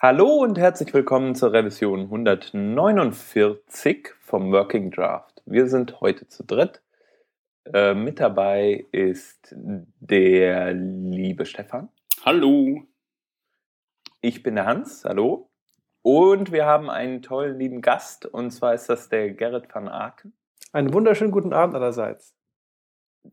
Hallo und herzlich willkommen zur Revision 149 vom Working Draft. Wir sind heute zu dritt. Äh, mit dabei ist der liebe Stefan. Hallo. Ich bin der Hans. Hallo. Und wir haben einen tollen lieben Gast und zwar ist das der Gerrit van Aken. Einen wunderschönen guten Abend allerseits.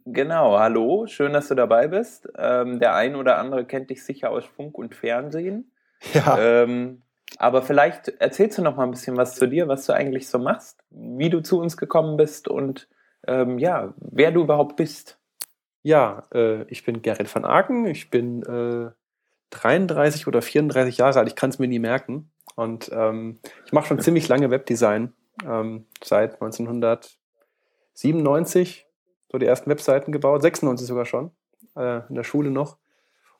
Genau, hallo, schön, dass du dabei bist. Ähm, der ein oder andere kennt dich sicher aus Funk und Fernsehen. Ja. Ähm, aber vielleicht erzählst du noch mal ein bisschen was zu dir, was du eigentlich so machst, wie du zu uns gekommen bist und ähm, ja, wer du überhaupt bist. Ja, äh, ich bin Gerrit van Aken. Ich bin äh, 33 oder 34 Jahre alt. Ich kann es mir nie merken. Und ähm, ich mache schon ziemlich lange Webdesign. Ähm, seit 1997 so die ersten Webseiten gebaut. 96 sogar schon. Äh, in der Schule noch.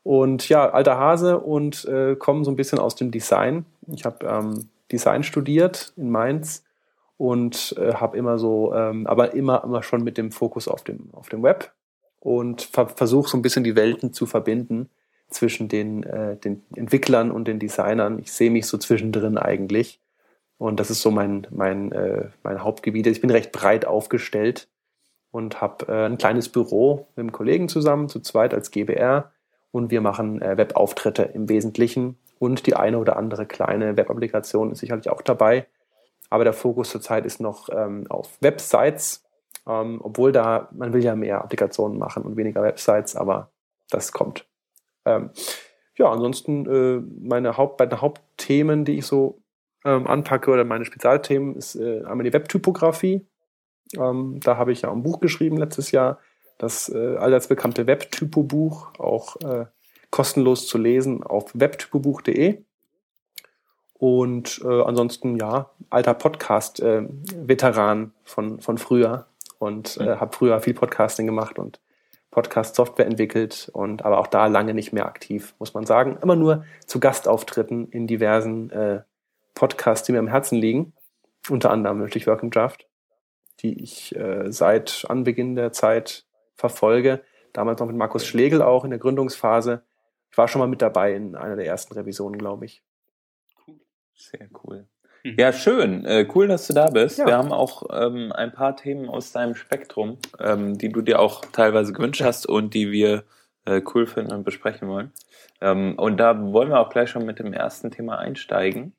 Und ja, alter Hase und äh, komme so ein bisschen aus dem Design. Ich habe ähm, Design studiert in Mainz und äh, habe immer so, ähm, aber immer, immer schon mit dem Fokus auf dem, auf dem Web und ver versuche so ein bisschen die Welten zu verbinden zwischen den, äh, den Entwicklern und den Designern. Ich sehe mich so zwischendrin eigentlich. Und das ist so mein, mein, äh, mein Hauptgebiet. Ich bin recht breit aufgestellt und habe äh, ein kleines Büro mit einem Kollegen zusammen, zu zweit als GBR und wir machen äh, Webauftritte im Wesentlichen und die eine oder andere kleine Webapplikation ist sicherlich auch dabei. Aber der Fokus zurzeit ist noch ähm, auf Websites, ähm, obwohl da, man will ja mehr Applikationen machen und weniger Websites, aber das kommt. Ähm, ja, ansonsten äh, meine Haupt, beiden Hauptthemen, die ich so ähm, anpacke oder meine Spezialthemen, ist äh, einmal die Webtypografie. Ähm, da habe ich ja ein Buch geschrieben letztes Jahr, das äh, allseits bekannte Webtypo-Buch, auch äh, kostenlos zu lesen auf webtypobuch.de. Und äh, ansonsten, ja, alter Podcast-Veteran äh, von, von früher und äh, habe früher viel Podcasting gemacht und Podcast-Software entwickelt und aber auch da lange nicht mehr aktiv, muss man sagen. Immer nur zu Gastauftritten in diversen äh, Podcasts, die mir am Herzen liegen. Unter anderem natürlich Working Draft, die ich äh, seit Anbeginn der Zeit verfolge. Damals noch mit Markus Schlegel auch in der Gründungsphase. Ich war schon mal mit dabei in einer der ersten Revisionen, glaube ich. Cool. Sehr cool. Mhm. Ja, schön. Äh, cool, dass du da bist. Ja. Wir haben auch ähm, ein paar Themen aus deinem Spektrum, ähm, die du dir auch teilweise gewünscht hast und die wir äh, cool finden und besprechen wollen. Ähm, und da wollen wir auch gleich schon mit dem ersten Thema einsteigen.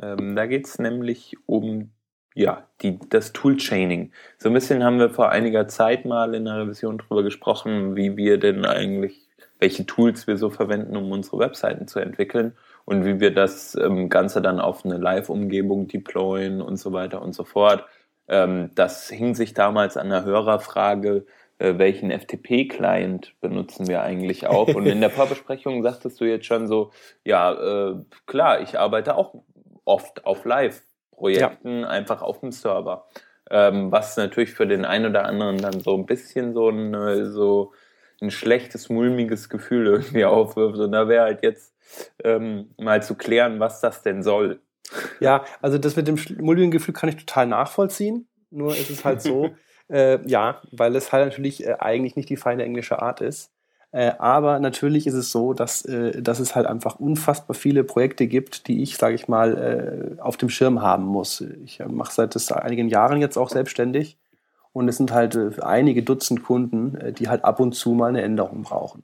Ähm, da geht es nämlich um ja, die, das Toolchaining. So ein bisschen haben wir vor einiger Zeit mal in der Revision drüber gesprochen, wie wir denn eigentlich, welche Tools wir so verwenden, um unsere Webseiten zu entwickeln und wie wir das ähm, Ganze dann auf eine Live-Umgebung deployen und so weiter und so fort. Ähm, das hing sich damals an der Hörerfrage, äh, welchen FTP-Client benutzen wir eigentlich auf? Und in der Vorbesprechung sagtest du jetzt schon so, ja, äh, klar, ich arbeite auch oft auf Live Projekten ja. einfach auf dem Server. Ähm, was natürlich für den einen oder anderen dann so ein bisschen so ein, äh, so ein schlechtes, mulmiges Gefühl irgendwie aufwirft. Und da wäre halt jetzt ähm, mal zu klären, was das denn soll. Ja, also das mit dem mulmigen Gefühl kann ich total nachvollziehen. Nur ist es halt so, äh, ja, weil es halt natürlich äh, eigentlich nicht die feine englische Art ist. Äh, aber natürlich ist es so, dass, äh, dass es halt einfach unfassbar viele Projekte gibt, die ich, sage ich mal, äh, auf dem Schirm haben muss. Ich äh, mache seit einigen Jahren jetzt auch selbstständig und es sind halt äh, einige Dutzend Kunden, die halt ab und zu mal eine Änderung brauchen.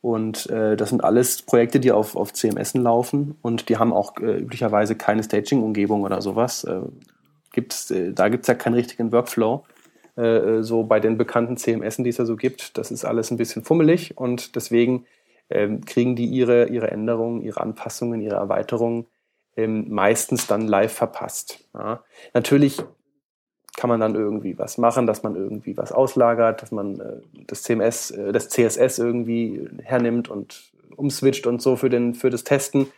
Und das sind alles Projekte, die auf, auf CMS laufen und die haben auch üblicherweise keine Staging-Umgebung oder sowas. gibt's, da gibt es ja keinen richtigen Workflow. Äh, so bei den bekannten CMS, die es ja so gibt. Das ist alles ein bisschen fummelig und deswegen ähm, kriegen die ihre, ihre Änderungen, ihre Anpassungen, ihre Erweiterungen ähm, meistens dann live verpasst. Ja. Natürlich kann man dann irgendwie was machen, dass man irgendwie was auslagert, dass man äh, das CMS, äh, das CSS irgendwie hernimmt und umswitcht und so für, den, für das Testen.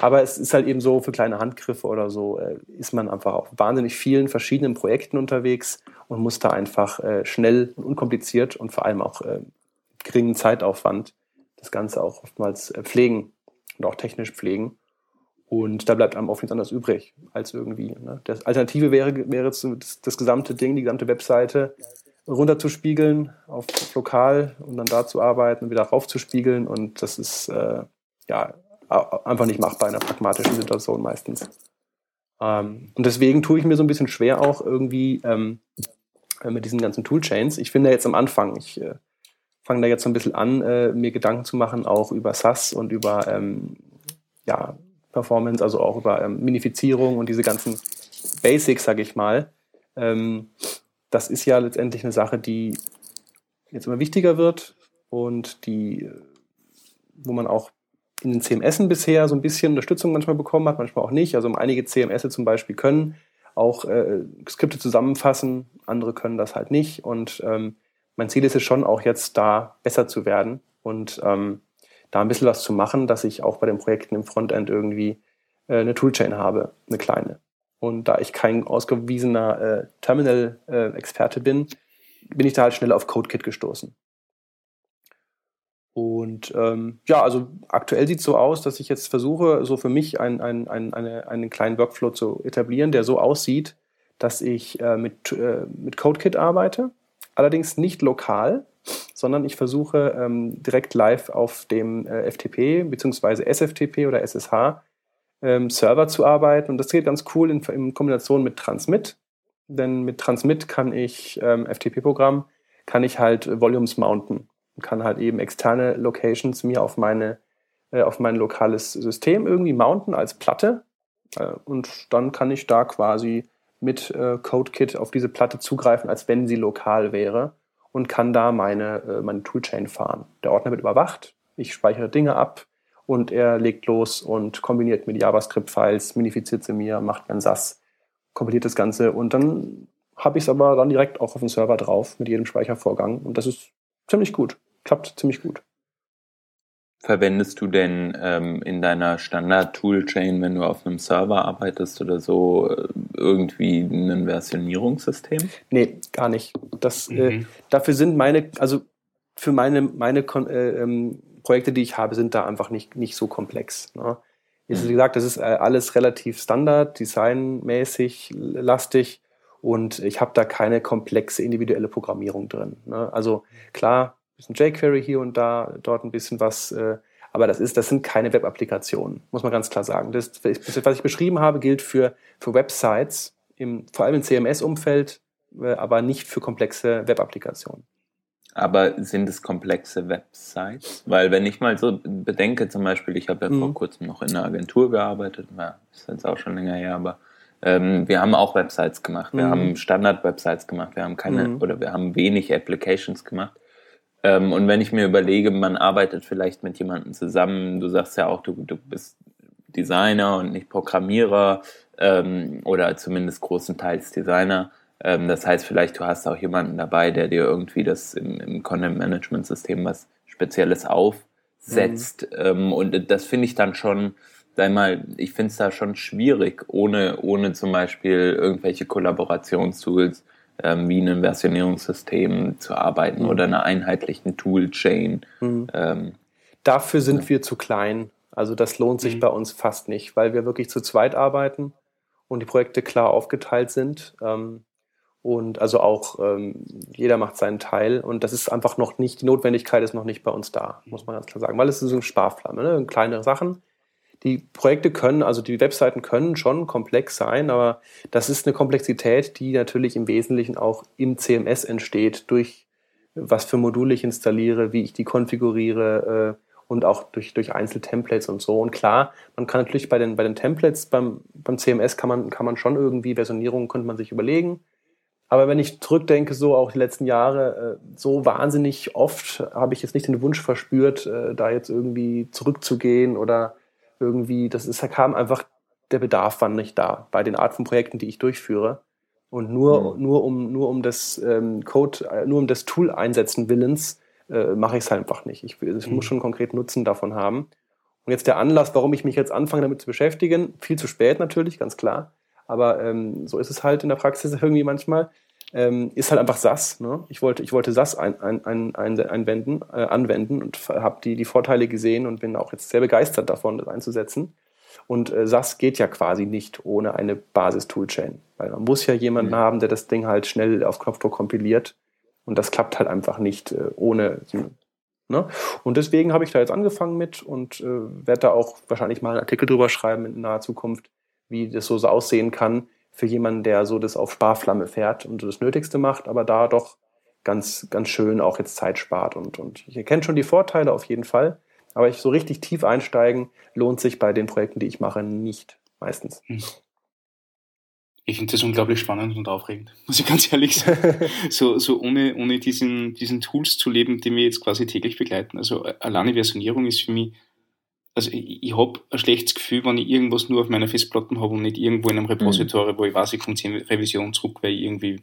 Aber es ist halt eben so, für kleine Handgriffe oder so äh, ist man einfach auf wahnsinnig vielen verschiedenen Projekten unterwegs und muss da einfach äh, schnell und unkompliziert und vor allem auch äh, geringen Zeitaufwand das Ganze auch oftmals äh, pflegen und auch technisch pflegen. Und da bleibt einem oft nichts anderes übrig, als irgendwie. Ne? Das Alternative wäre, wäre das, das gesamte Ding, die gesamte Webseite runterzuspiegeln auf, auf lokal und dann da zu arbeiten und wieder raufzuspiegeln. Und das ist äh, ja einfach nicht machbar in einer pragmatischen Situation meistens. Ähm, und deswegen tue ich mir so ein bisschen schwer auch irgendwie ähm, äh, mit diesen ganzen Toolchains. Ich finde jetzt am Anfang, ich äh, fange da jetzt so ein bisschen an, äh, mir Gedanken zu machen, auch über SAS und über ähm, ja, Performance, also auch über ähm, Minifizierung und diese ganzen Basics, sage ich mal. Ähm, das ist ja letztendlich eine Sache, die jetzt immer wichtiger wird und die, äh, wo man auch in den CMS bisher so ein bisschen Unterstützung manchmal bekommen hat, manchmal auch nicht. Also einige CMS zum Beispiel können auch äh, Skripte zusammenfassen, andere können das halt nicht. Und ähm, mein Ziel ist es schon auch jetzt da besser zu werden und ähm, da ein bisschen was zu machen, dass ich auch bei den Projekten im Frontend irgendwie äh, eine Toolchain habe, eine kleine. Und da ich kein ausgewiesener äh, Terminal-Experte äh, bin, bin ich da halt schnell auf CodeKit gestoßen. Und ähm, ja, also aktuell sieht es so aus, dass ich jetzt versuche, so für mich ein, ein, ein, eine, einen kleinen Workflow zu etablieren, der so aussieht, dass ich äh, mit, äh, mit CodeKit arbeite, allerdings nicht lokal, sondern ich versuche ähm, direkt live auf dem äh, FTP bzw. SFTP oder SSH ähm, Server zu arbeiten. Und das geht ganz cool in, in, Kombination mit Transmit. Denn mit Transmit kann ich ähm, FTP-Programm, kann ich halt Volumes mounten. Kann halt eben externe Locations mir auf meine äh, auf mein lokales System irgendwie mounten als Platte. Äh, und dann kann ich da quasi mit äh, CodeKit auf diese Platte zugreifen, als wenn sie lokal wäre und kann da meine, meine Toolchain fahren. Der Ordner wird überwacht, ich speichere Dinge ab, und er legt los und kombiniert mit JavaScript-Files, minifiziert sie mir, macht mir ein SAS, kompiliert das Ganze und dann habe ich es aber dann direkt auch auf dem Server drauf mit jedem Speichervorgang und das ist ziemlich gut, klappt ziemlich gut. Verwendest du denn ähm, in deiner Standard-Toolchain, wenn du auf einem Server arbeitest oder so, äh, irgendwie ein Versionierungssystem? Nee, gar nicht. Das, äh, mhm. äh, dafür sind meine, also für meine, meine äh, ähm, Projekte, die ich habe, sind da einfach nicht, nicht so komplex. Ne? Jetzt, wie gesagt, das ist äh, alles relativ Standard, designmäßig, lastig und ich habe da keine komplexe individuelle Programmierung drin. Ne? Also klar, bisschen jQuery hier und da, dort ein bisschen was, äh, aber das, ist, das sind keine Web-Applikationen, muss man ganz klar sagen. Das, was ich beschrieben habe, gilt für, für Websites, im, vor allem im CMS-Umfeld, äh, aber nicht für komplexe Web-Applikationen. Aber sind es komplexe Websites? Weil wenn ich mal so bedenke, zum Beispiel, ich habe ja mhm. vor kurzem noch in einer Agentur gearbeitet, ja, ist jetzt auch schon länger her, aber ähm, wir haben auch Websites gemacht. Wir mhm. haben Standard-Websites gemacht. Wir haben keine mhm. oder wir haben wenig Applications gemacht. Ähm, und wenn ich mir überlege, man arbeitet vielleicht mit jemandem zusammen, du sagst ja auch, du, du bist Designer und nicht Programmierer ähm, oder zumindest großenteils Designer. Ähm, das heißt, vielleicht du hast auch jemanden dabei, der dir irgendwie das im, im Content-Management-System was Spezielles aufsetzt. Mhm. Ähm, und das finde ich dann schon, sag mal, ich finde es da schon schwierig, ohne, ohne zum Beispiel irgendwelche Kollaborationstools ähm, wie ein Versionierungssystem zu arbeiten mhm. oder einer einheitlichen Toolchain. Mhm. Ähm, Dafür sind ja. wir zu klein. Also das lohnt sich mhm. bei uns fast nicht, weil wir wirklich zu zweit arbeiten und die Projekte klar aufgeteilt sind. Ähm, und also auch ähm, jeder macht seinen Teil und das ist einfach noch nicht, die Notwendigkeit ist noch nicht bei uns da, muss man ganz klar sagen, weil es ist so ein Sparflamme, ne? kleinere Sachen. Die Projekte können, also die Webseiten können schon komplex sein, aber das ist eine Komplexität, die natürlich im Wesentlichen auch im CMS entsteht, durch was für Module ich installiere, wie ich die konfiguriere äh, und auch durch, durch Einzeltemplates und so. Und klar, man kann natürlich bei den, bei den Templates beim, beim CMS kann man, kann man schon irgendwie Versionierung, könnte man sich überlegen aber wenn ich zurückdenke, so auch die letzten Jahre, äh, so wahnsinnig oft habe ich jetzt nicht den Wunsch verspürt, äh, da jetzt irgendwie zurückzugehen oder irgendwie, das ist, da kam einfach, der Bedarf war nicht da bei den Art von Projekten, die ich durchführe. Und nur, mhm. nur um, nur um das ähm, Code, äh, nur um das Tool einsetzen Willens, äh, mache ich es halt einfach nicht. Ich, ich mhm. muss schon konkret Nutzen davon haben. Und jetzt der Anlass, warum ich mich jetzt anfange, damit zu beschäftigen, viel zu spät natürlich, ganz klar aber ähm, so ist es halt in der Praxis irgendwie manchmal. Ähm, ist halt einfach SAS. Ne? Ich wollte, ich wollte SAS ein, ein, ein, einwenden, äh, anwenden und habe die, die Vorteile gesehen und bin auch jetzt sehr begeistert davon, das einzusetzen. Und äh, SAS geht ja quasi nicht ohne eine Basis-Toolchain. Weil man muss ja jemanden mhm. haben, der das Ding halt schnell auf Knopfdruck kompiliert. Und das klappt halt einfach nicht äh, ohne Ne? Und deswegen habe ich da jetzt angefangen mit und äh, werde da auch wahrscheinlich mal einen Artikel drüber schreiben in naher Zukunft, wie das so, so aussehen kann für jemanden, der so das auf Sparflamme fährt und so das Nötigste macht, aber da doch ganz, ganz schön auch jetzt Zeit spart. Und, und ich erkenne schon die Vorteile auf jeden Fall, aber ich so richtig tief einsteigen lohnt sich bei den Projekten, die ich mache, nicht meistens. Hm. Ich finde das unglaublich spannend und aufregend, muss ich ganz ehrlich sagen. so, so ohne, ohne diesen, diesen Tools zu leben, die mir jetzt quasi täglich begleiten. Also äh, alleine Versionierung ist für mich, also ich, ich habe ein schlechtes Gefühl, wenn ich irgendwas nur auf meiner Festplatte habe und nicht irgendwo in einem Repository, mhm. wo ich weiß, ich komme zur Revision zurück, weil ich irgendwie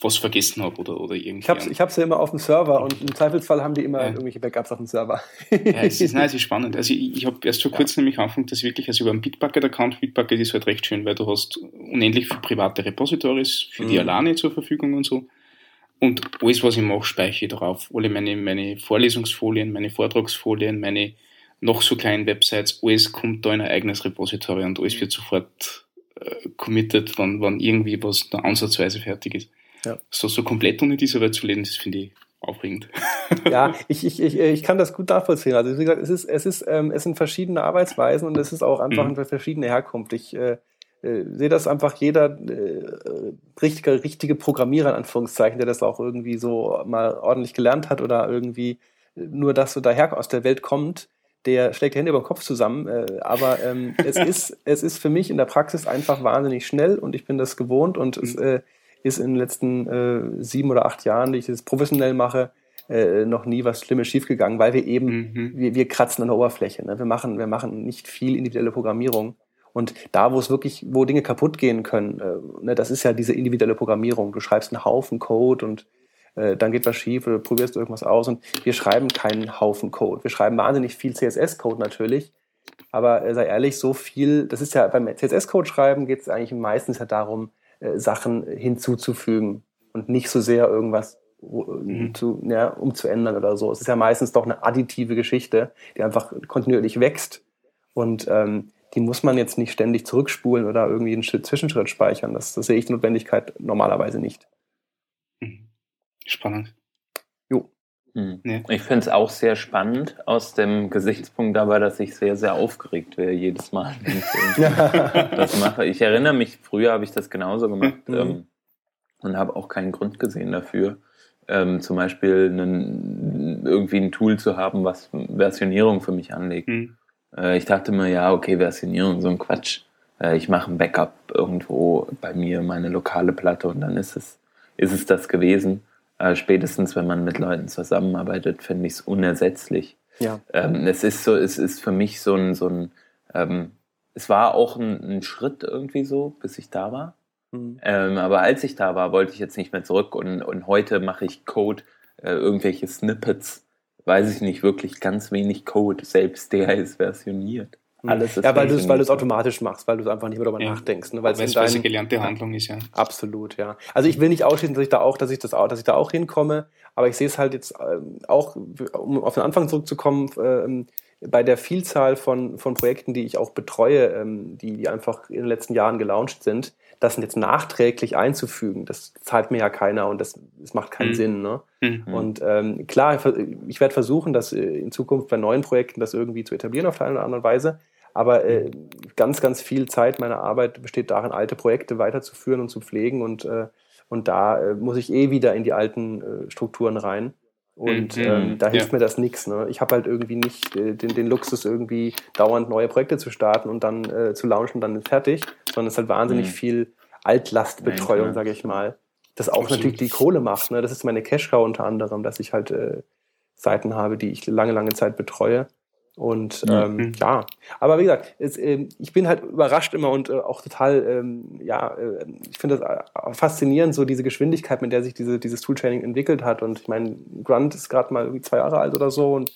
was vergessen habe oder, oder irgendwie. Ich habe ich hab's ja immer auf dem Server und im Zweifelsfall haben die immer ja. irgendwelche Backups auf dem Server. ja, es ist, nein, es ist spannend. Also ich, ich habe erst vor kurzem ja. nämlich angefangen, dass wirklich, also über einen Bitbucket-Account, Bitbucket ist halt recht schön, weil du hast unendlich viele private Repositories für mhm. die alleine zur Verfügung und so. Und alles, was ich mache, speichere ich darauf. Alle meine, meine Vorlesungsfolien, meine Vortragsfolien, meine noch so kleinen Websites, alles kommt da in ein eigenes Repository und alles wird sofort äh, committed, wenn, wenn irgendwie was da ansatzweise fertig ist. Ja. So, so komplett ohne diese Welt zu leben, das finde ich aufregend. Ja, ich, ich, ich, ich kann das gut nachvollziehen. Also wie gesagt, es ist, es ist, ähm, es sind verschiedene Arbeitsweisen und es ist auch einfach mhm. eine verschiedene Herkunft. Ich äh, äh, sehe das einfach jeder äh, richtige, richtige Programmierer in Anführungszeichen, der das auch irgendwie so mal ordentlich gelernt hat oder irgendwie nur das so daher aus der Welt kommt, der schlägt die Hände über den Kopf zusammen. Äh, aber ähm, es, ist, es ist für mich in der Praxis einfach wahnsinnig schnell und ich bin das gewohnt und mhm. es äh, ist in den letzten äh, sieben oder acht Jahren, die ich das professionell mache, äh, noch nie was Schlimmes schiefgegangen, weil wir eben, mhm. wir, wir kratzen an der Oberfläche. Ne? Wir, machen, wir machen nicht viel individuelle Programmierung. Und da, wo es wirklich, wo Dinge kaputt gehen können, äh, ne, das ist ja diese individuelle Programmierung. Du schreibst einen Haufen Code und äh, dann geht was schief oder probierst irgendwas aus. Und wir schreiben keinen Haufen Code. Wir schreiben wahnsinnig viel CSS-Code natürlich. Aber äh, sei ehrlich, so viel, das ist ja beim CSS-Code schreiben geht es eigentlich meistens ja darum, äh, Sachen hinzuzufügen und nicht so sehr irgendwas mhm. zu, ja, umzuändern oder so. Es ist ja meistens doch eine additive Geschichte, die einfach kontinuierlich wächst und ähm, die muss man jetzt nicht ständig zurückspulen oder irgendwie einen Zwischenschritt speichern. Das, das sehe ich die Notwendigkeit normalerweise nicht. Spannend. Hm. Nee. Ich finde es auch sehr spannend aus dem Gesichtspunkt dabei, dass ich sehr, sehr aufgeregt wäre jedes Mal, wenn ich das mache. Ich erinnere mich, früher habe ich das genauso gemacht mhm. ähm, und habe auch keinen Grund gesehen dafür. Ähm, zum Beispiel einen, irgendwie ein Tool zu haben, was Versionierung für mich anlegt. Mhm. Äh, ich dachte mir, ja, okay, Versionierung, so ein Quatsch. Äh, ich mache ein Backup irgendwo bei mir, meine lokale Platte und dann ist es, ist es das gewesen. Äh, spätestens, wenn man mit Leuten zusammenarbeitet, finde ich es unersetzlich. Ja. Ähm, es ist so, es ist für mich so ein, so ein ähm, es war auch ein, ein, Schritt irgendwie so, bis ich da war. Mhm. Ähm, aber als ich da war, wollte ich jetzt nicht mehr zurück und, und heute mache ich Code, äh, irgendwelche Snippets, weiß ich nicht, wirklich ganz wenig Code, selbst der ist versioniert. Alles ist ja, weil du es weil du es automatisch machst, weil du es einfach nicht mehr darüber ja. nachdenkst, ne? weil es eine gelernte Handlung ist, ja. Absolut, ja. Also ich will nicht ausschließen, dass ich da auch, dass ich das auch, dass ich da auch hinkomme, aber ich sehe es halt jetzt ähm, auch, um auf den Anfang zurückzukommen, ähm, bei der Vielzahl von, von Projekten, die ich auch betreue, ähm, die, die einfach in den letzten Jahren gelauncht sind, das jetzt nachträglich einzufügen, das zahlt mir ja keiner und das, das macht keinen mhm. Sinn. Ne? Mhm. Und ähm, klar, ich werde versuchen, das äh, in Zukunft bei neuen Projekten das irgendwie zu etablieren auf eine oder andere Weise. Aber äh, ganz, ganz viel Zeit meiner Arbeit besteht darin, alte Projekte weiterzuführen und zu pflegen. Und, äh, und da äh, muss ich eh wieder in die alten äh, Strukturen rein. Und mhm. ähm, da hilft ja. mir das nichts. Ne? Ich habe halt irgendwie nicht äh, den, den Luxus, irgendwie dauernd neue Projekte zu starten und dann äh, zu launchen und dann fertig, sondern es ist halt wahnsinnig mhm. viel Altlastbetreuung, sage ich mal. Das auch Absolut. natürlich die Kohle macht. Ne? Das ist meine Cash-Cow unter anderem, dass ich halt äh, Seiten habe, die ich lange, lange Zeit betreue. Und ähm, mhm. ja, aber wie gesagt, es, äh, ich bin halt überrascht immer und äh, auch total, ähm, ja, äh, ich finde das äh, faszinierend, so diese Geschwindigkeit, mit der sich diese, dieses Tooltraining entwickelt hat. Und ich meine, Grunt ist gerade mal irgendwie zwei Jahre alt oder so und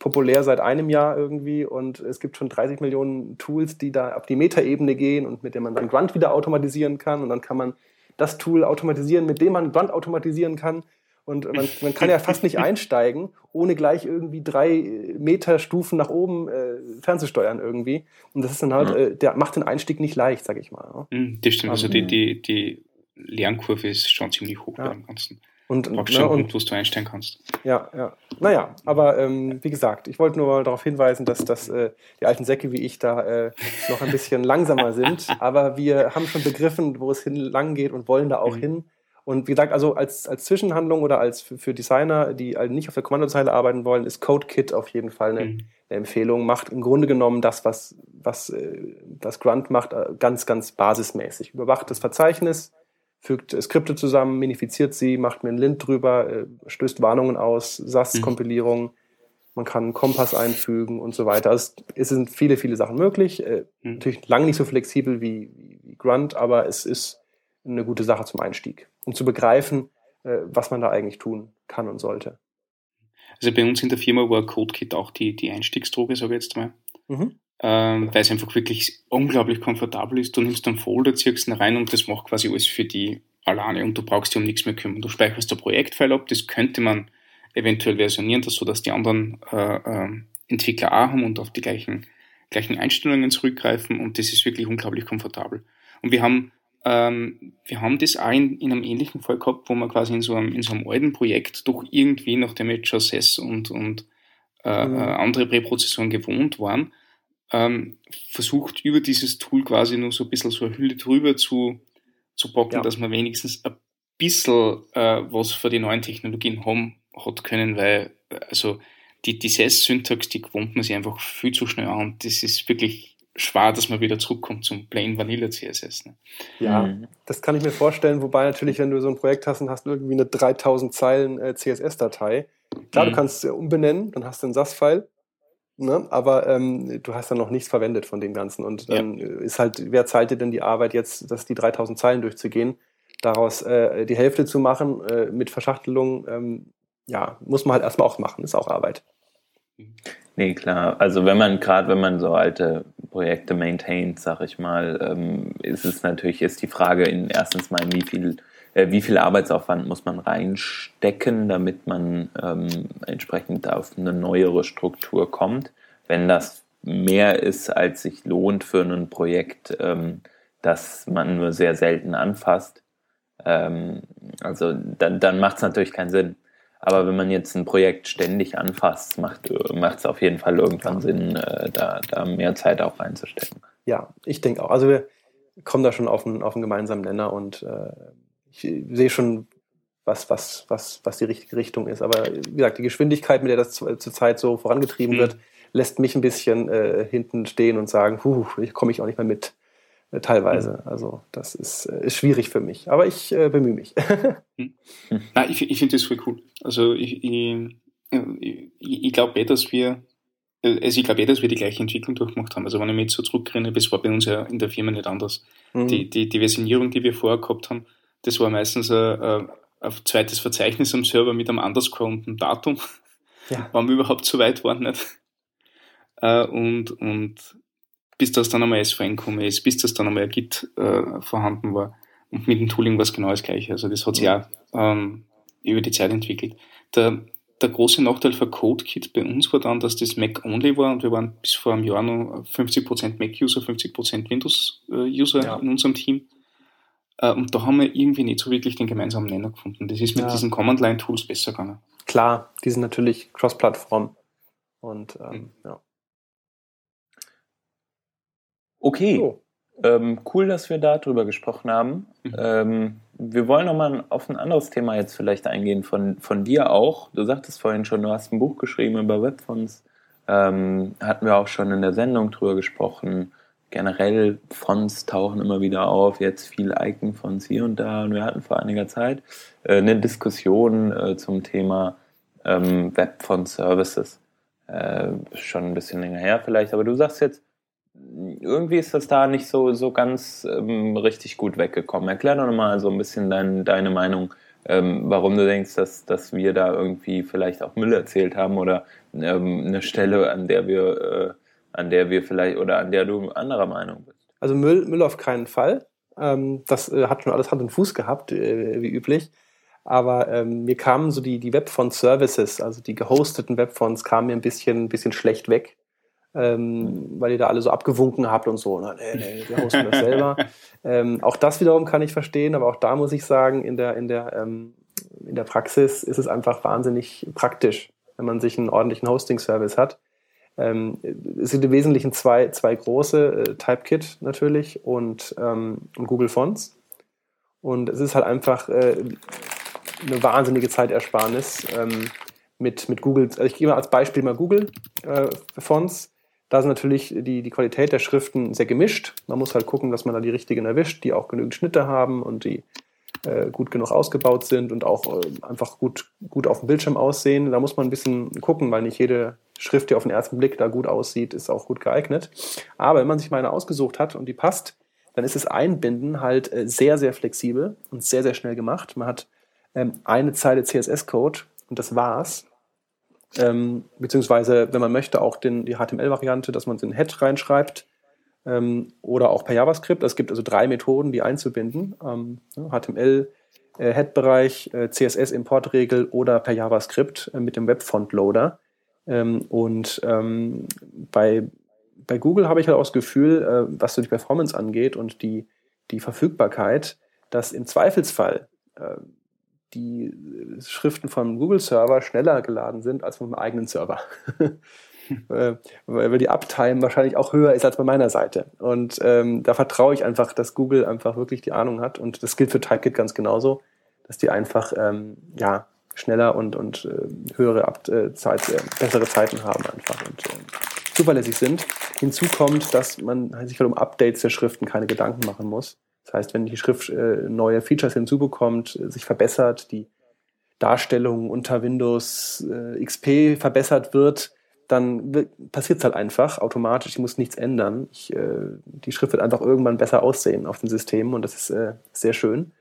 populär seit einem Jahr irgendwie und es gibt schon 30 Millionen Tools, die da auf die Metaebene gehen und mit denen man dann Grunt wieder automatisieren kann und dann kann man das Tool automatisieren, mit dem man Grunt automatisieren kann. Und man, man kann ja fast nicht einsteigen, ohne gleich irgendwie drei Meter Stufen nach oben äh, fernzusteuern irgendwie. Und das ist dann halt, ja. äh, der macht den Einstieg nicht leicht, sag ich mal. Ne? Das stimmt, also die, die, die Lernkurve ist schon ziemlich hoch ja. bei dem Ganzen. Und, ne, schon einen Punkt, wo du einstellen kannst. Ja, ja. Naja, aber ähm, wie gesagt, ich wollte nur mal darauf hinweisen, dass, dass äh, die alten Säcke wie ich da äh, noch ein bisschen langsamer sind. Aber wir haben schon begriffen, wo es hin lang geht und wollen da auch mhm. hin. Und wie gesagt, also als, als Zwischenhandlung oder als für, für Designer, die also nicht auf der Kommandozeile arbeiten wollen, ist CodeKit auf jeden Fall eine, mhm. eine, Empfehlung. Macht im Grunde genommen das, was, was, äh, was Grunt macht, äh, ganz, ganz basismäßig. Überwacht das Verzeichnis, fügt Skripte zusammen, minifiziert sie, macht mir einen Lint drüber, äh, stößt Warnungen aus, SAS-Kompilierung, mhm. man kann einen Kompass einfügen und so weiter. Also es sind viele, viele Sachen möglich. Äh, mhm. Natürlich lange nicht so flexibel wie, wie, Grunt, aber es ist eine gute Sache zum Einstieg, um zu begreifen, äh, was man da eigentlich tun kann und sollte. Also bei uns in der Firma war CodeKit auch die, die Einstiegsdroge, sage ich jetzt mal. Mhm. Ähm, weil es einfach wirklich unglaublich komfortabel ist. Du nimmst einen Folder, ziehst ihn rein und das macht quasi alles für die alleine und du brauchst dich um nichts mehr kümmern. Du speicherst der Projektfile ab, das könnte man eventuell versionieren, dass so dass die anderen äh, äh, Entwickler auch haben und auf die gleichen, gleichen Einstellungen zurückgreifen und das ist wirklich unglaublich komfortabel. Und wir haben ähm, wir haben das auch in, in, einem ähnlichen Fall gehabt, wo wir quasi in so einem, in so einem alten Projekt doch irgendwie, nachdem jetzt schon SES und, und äh, mhm. Äh, andere Präprozessoren gewohnt waren, ähm, versucht über dieses Tool quasi nur so ein bisschen so eine Hülle drüber zu, zu packen, ja. dass man wenigstens ein bisschen äh, was für die neuen Technologien haben hat können, weil also die, die SES-Syntax, die gewohnt man sich einfach viel zu schnell an. Das ist wirklich schwer, dass man wieder zurückkommt zum Plain Vanilla CSS. Ne? Ja, mhm. das kann ich mir vorstellen. Wobei natürlich, wenn du so ein Projekt hast und hast irgendwie eine 3000 Zeilen äh, CSS-Datei, klar, mhm. du kannst äh, umbenennen, dann hast du einen SAS-File Ne? Aber ähm, du hast dann noch nichts verwendet von dem Ganzen. Und dann ja. ist halt, wer zahlt dir denn die Arbeit jetzt, dass die 3000 Zeilen durchzugehen, daraus äh, die Hälfte zu machen äh, mit Verschachtelung, ähm, ja, muss man halt erstmal auch machen, ist auch Arbeit. Nee, klar. Also wenn man, gerade wenn man so alte Projekte maintaint, sag ich mal, ähm, ist es natürlich, ist die Frage in erstens mal, wie viel äh, wie viel Arbeitsaufwand muss man reinstecken, damit man ähm, entsprechend auf eine neuere Struktur kommt. Wenn das mehr ist, als sich lohnt für ein Projekt, ähm, das man nur sehr selten anfasst, ähm, also dann, dann macht es natürlich keinen Sinn. Aber wenn man jetzt ein Projekt ständig anfasst, macht es auf jeden Fall irgendwann Sinn, äh, da, da mehr Zeit auch reinzustecken. Ja, ich denke auch. Also wir kommen da schon auf einen, auf einen gemeinsamen Nenner und äh, ich sehe schon, was, was, was, was die richtige Richtung ist. Aber wie gesagt, die Geschwindigkeit, mit der das zurzeit so vorangetrieben mhm. wird, lässt mich ein bisschen äh, hinten stehen und sagen, ich komme ich auch nicht mehr mit. Äh, teilweise. Also das ist, äh, ist schwierig für mich. Aber ich äh, bemühe mich. mhm. Nein, ich, ich finde das voll cool. Also ich, ich, ich, glaube eh, dass wir also ich glaube eh, dass wir die gleiche Entwicklung durchgemacht haben. Also wenn ich mich jetzt so zurückerinnere, das war bei uns ja in der Firma nicht anders. Mhm. Die, die, die Versionierung, die wir vorher gehabt haben, das war meistens ein, ein zweites Verzeichnis am Server mit einem Underscore und einem Datum, ja. wann wir überhaupt so weit waren nicht. Äh, und, und bis das dann einmal SVN gekommen ist, bis das dann einmal ein Git äh, vorhanden war. Und mit dem Tooling war es genau das gleiche. Also das hat sich ja ähm, über die Zeit entwickelt. Der, der große Nachteil für CodeKit bei uns war dann, dass das Mac-only war und wir waren bis vor einem Jahr noch 50% Mac-User, 50% Windows-User ja. in unserem Team. Äh, und da haben wir irgendwie nicht so wirklich den gemeinsamen Nenner gefunden. Das ist mit ja. diesen Command-Line-Tools besser gegangen. Klar, die sind natürlich Cross-Plattform. Und ähm, mhm. ja. Okay. So. Ähm, cool, dass wir darüber gesprochen haben. Mhm. Ähm, wir wollen nochmal auf ein anderes Thema jetzt vielleicht eingehen, von, von dir auch. Du sagtest vorhin schon, du hast ein Buch geschrieben über Webfonts. Ähm, hatten wir auch schon in der Sendung drüber gesprochen generell Fonts tauchen immer wieder auf, jetzt viel Icon-Fonts hier und da. Und wir hatten vor einiger Zeit äh, eine Diskussion äh, zum Thema ähm, Web-Font-Services. Äh, schon ein bisschen länger her vielleicht, aber du sagst jetzt, irgendwie ist das da nicht so, so ganz ähm, richtig gut weggekommen. Erklär doch nochmal so ein bisschen dein, deine Meinung, ähm, warum du denkst, dass, dass wir da irgendwie vielleicht auch Müll erzählt haben oder ähm, eine Stelle, an der wir äh, an der wir vielleicht oder an der du anderer Meinung bist? Also Müll, Müll auf keinen Fall. Ähm, das äh, hat schon alles Hand und Fuß gehabt, äh, wie üblich. Aber ähm, mir kamen so die, die Webfont-Services, also die gehosteten Webfonts, kamen mir ein bisschen, ein bisschen schlecht weg. Ähm, weil ihr da alle so abgewunken habt und so. Na, nee, nee, wir hosten das selber. ähm, auch das wiederum kann ich verstehen, aber auch da muss ich sagen, in der, in der ähm, in der Praxis ist es einfach wahnsinnig praktisch, wenn man sich einen ordentlichen Hosting-Service hat. Ähm, es sind im Wesentlichen zwei, zwei große, äh, TypeKit natürlich und, ähm, und Google Fonts. Und es ist halt einfach äh, eine wahnsinnige Zeitersparnis ähm, mit, mit Google. Also ich gebe mal als Beispiel mal Google äh, Fonts. Da ist natürlich die, die Qualität der Schriften sehr gemischt. Man muss halt gucken, dass man da die richtigen erwischt, die auch genügend Schnitte haben und die äh, gut genug ausgebaut sind und auch äh, einfach gut, gut auf dem Bildschirm aussehen. Da muss man ein bisschen gucken, weil nicht jede Schrift, die auf den ersten Blick da gut aussieht, ist auch gut geeignet. Aber wenn man sich mal eine ausgesucht hat und die passt, dann ist das Einbinden halt äh, sehr, sehr flexibel und sehr, sehr schnell gemacht. Man hat ähm, eine Zeile CSS-Code und das war's. Ähm, beziehungsweise, wenn man möchte, auch den, die HTML-Variante, dass man den Head reinschreibt ähm, oder auch per JavaScript. Es gibt also drei Methoden, die einzubinden. Ähm, HTML, äh, Head-Bereich, äh, CSS-Importregel oder per JavaScript äh, mit dem Webfont-Loader. Ähm, und ähm, bei, bei Google habe ich halt auch das Gefühl, äh, was so die Performance angeht und die, die Verfügbarkeit, dass im Zweifelsfall äh, die Schriften vom Google-Server schneller geladen sind als vom eigenen Server. Äh, weil die Uptime wahrscheinlich auch höher ist als bei meiner Seite. Und ähm, da vertraue ich einfach, dass Google einfach wirklich die Ahnung hat. Und das gilt für Typekit ganz genauso, dass die einfach ähm, ja, schneller und, und äh, höhere Up äh, Zeit, äh, bessere Zeiten haben einfach und äh, zuverlässig sind. Hinzu kommt, dass man sich halt um Updates der Schriften keine Gedanken machen muss. Das heißt, wenn die Schrift äh, neue Features hinzubekommt, sich verbessert, die Darstellung unter Windows äh, XP verbessert wird, dann passiert es halt einfach automatisch. Ich muss nichts ändern. Ich, äh, die Schrift wird einfach irgendwann besser aussehen auf den Systemen und das ist sehr schön.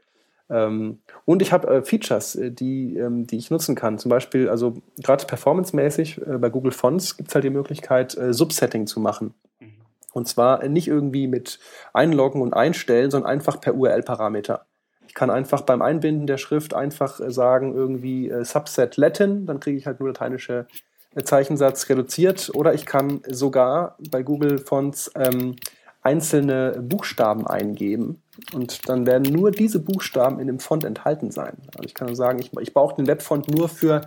Ähm, und ich habe Features, die, ähm, die ich nutzen kann. Zum Beispiel, also gerade performancemäßig bei Google Fonts gibt es halt die Möglichkeit, Subsetting zu machen. Und zwar nicht irgendwie mit Einloggen und Einstellen, sondern einfach per URL-Parameter. Ich kann einfach beim Einbinden der Schrift einfach äh, sagen, irgendwie äh, Subset Latin, dann kriege ich halt nur lateinische Zeichensatz reduziert. Oder ich kann sogar bei Google Fonts ähm, einzelne Buchstaben eingeben und dann werden nur diese Buchstaben in dem Font enthalten sein. Also ich kann sagen, ich, ich brauche den Webfont nur für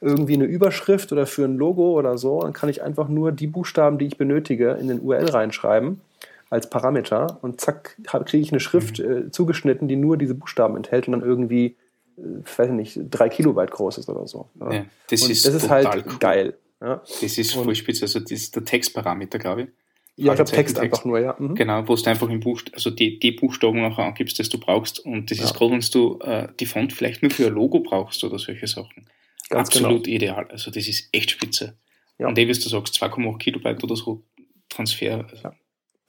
irgendwie eine Überschrift oder für ein Logo oder so. Dann kann ich einfach nur die Buchstaben, die ich benötige, in den URL reinschreiben als Parameter und zack, kriege ich eine Schrift mhm. äh, zugeschnitten, die nur diese Buchstaben enthält und dann irgendwie, äh, weiß ich nicht, drei Kilobyte groß ist oder so. Ja. Ja, das, ist, das ist halt cool. geil. Ja. Das ist voll spitze, also das ist der Textparameter, glaube ich. Ja, ich habe Text, Text, einfach nur, ja. Mhm. Genau, wo du einfach im Buch, also die, die Buchstaben nachher angibst, das du brauchst. Und das ja. ist gerade, wenn du äh, die Font vielleicht nur für ein Logo brauchst oder solche Sachen. Ganz Absolut genau. ideal. Also das ist echt spitze. Ja. Und eh, wie du sagst, 2,8 Kilobyte oder so Transfer. Also ja,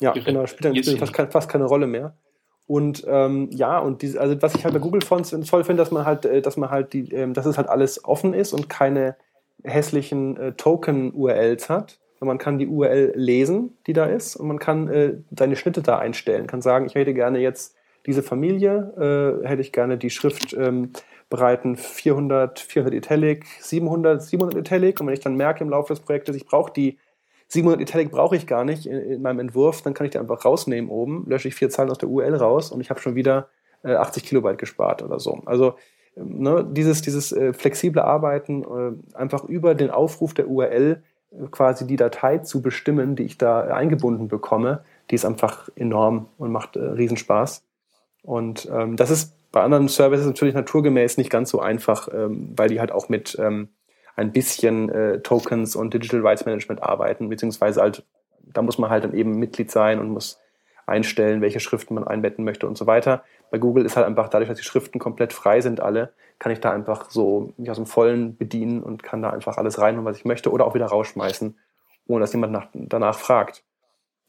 ja genau, spielt dann fast, kein, fast keine Rolle mehr. Und ähm, ja, und diese, also was ich halt bei Google Fonts toll finde, dass man halt, äh, dass man halt die, ähm, dass es halt alles offen ist und keine hässlichen äh, Token-URLs hat man kann die URL lesen, die da ist, und man kann äh, seine Schnitte da einstellen. Kann sagen, ich hätte gerne jetzt diese Familie, äh, hätte ich gerne die Schrift ähm, bereiten 400, 400 Italic, 700, 700 Italic. Und wenn ich dann merke im Laufe des Projektes, ich brauche die 700 Italic brauche ich gar nicht in, in, meinem Entwurf, dann kann ich die einfach rausnehmen oben, lösche ich vier Zahlen aus der URL raus und ich habe schon wieder äh, 80 Kilobyte gespart oder so. Also ähm, ne, dieses, dieses äh, flexible Arbeiten äh, einfach über den Aufruf der URL quasi die Datei zu bestimmen, die ich da eingebunden bekomme, die ist einfach enorm und macht äh, Riesenspaß. Und ähm, das ist bei anderen Services natürlich naturgemäß nicht ganz so einfach, ähm, weil die halt auch mit ähm, ein bisschen äh, Tokens und Digital Rights Management arbeiten, beziehungsweise halt, da muss man halt dann eben Mitglied sein und muss einstellen, welche Schriften man einbetten möchte und so weiter. Bei Google ist halt einfach dadurch, dass die Schriften komplett frei sind alle, kann ich da einfach so mich aus dem Vollen bedienen und kann da einfach alles rein, was ich möchte oder auch wieder rausschmeißen, ohne dass jemand nach, danach fragt.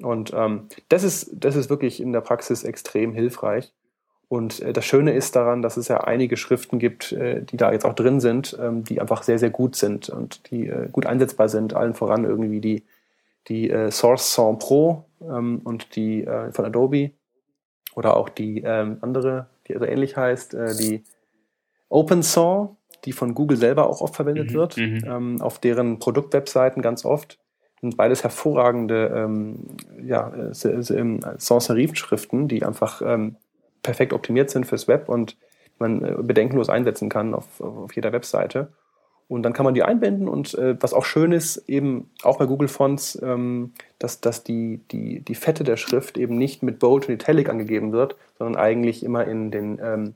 Und ähm, das, ist, das ist wirklich in der Praxis extrem hilfreich. Und äh, das Schöne ist daran, dass es ja einige Schriften gibt, äh, die da jetzt auch drin sind, ähm, die einfach sehr, sehr gut sind und die äh, gut einsetzbar sind. Allen voran irgendwie die, die äh, Source Song Pro ähm, und die äh, von Adobe oder auch die ähm, andere, die so ähnlich heißt, äh, die OpenSaw, die von Google selber auch oft verwendet mhm, wird, mhm. ähm, auf deren Produktwebseiten ganz oft. Sind beides hervorragende ähm, ja, ähm, Sans-Serif-Schriften, die einfach ähm, perfekt optimiert sind fürs Web und man äh, bedenkenlos einsetzen kann auf, auf jeder Webseite. Und dann kann man die einbinden und äh, was auch schön ist, eben auch bei Google Fonts, ähm, dass, dass die, die, die Fette der Schrift eben nicht mit Bold und Italic angegeben wird, sondern eigentlich immer in den, ähm,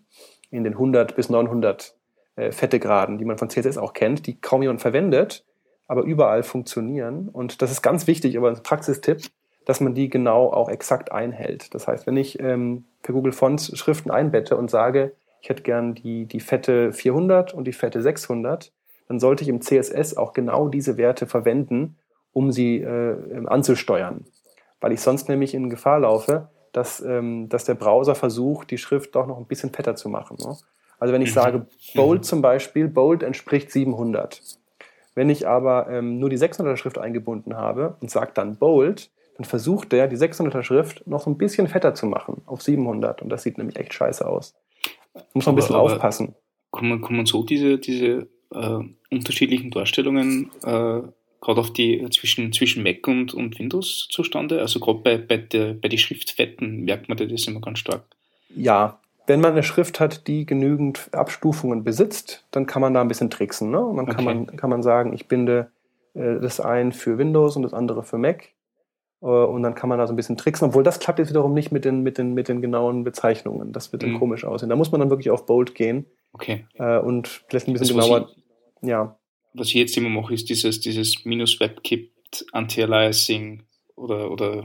in den 100 bis 900 äh, Fettegraden, die man von CSS auch kennt, die kaum jemand verwendet, aber überall funktionieren. Und das ist ganz wichtig, aber ein Praxistipp, dass man die genau auch exakt einhält. Das heißt, wenn ich ähm, für Google Fonts Schriften einbette und sage, ich hätte gern die, die Fette 400 und die Fette 600, dann sollte ich im CSS auch genau diese Werte verwenden, um sie äh, anzusteuern. Weil ich sonst nämlich in Gefahr laufe, dass, ähm, dass der Browser versucht, die Schrift doch noch ein bisschen fetter zu machen. Ne? Also wenn ich mhm. sage, Bold zum Beispiel, Bold entspricht 700. Wenn ich aber ähm, nur die 600er Schrift eingebunden habe und sage dann Bold, dann versucht der, die 600er Schrift noch so ein bisschen fetter zu machen auf 700. Und das sieht nämlich echt scheiße aus. Muss man ein bisschen aber aufpassen. Kann man, kann man so diese, diese äh, unterschiedlichen Darstellungen äh, gerade auf die zwischen, zwischen Mac und, und Windows zustande? Also gerade bei, bei, der, bei den Schriftfetten merkt man das immer ganz stark. Ja, wenn man eine Schrift hat, die genügend Abstufungen besitzt, dann kann man da ein bisschen tricksen. Ne? Und dann okay. kann, man, kann man sagen, ich binde äh, das ein für Windows und das andere für Mac. Äh, und dann kann man da so ein bisschen tricksen, obwohl das klappt jetzt wiederum nicht mit den, mit den, mit den genauen Bezeichnungen. Das wird dann mhm. komisch aussehen. Da muss man dann wirklich auf Bold gehen. Okay. Äh, und vielleicht ein bisschen also, genauer. Ich, ja. Was ich jetzt immer mache, ist dieses, dieses minus WebKit Anti-Aliasing oder, oder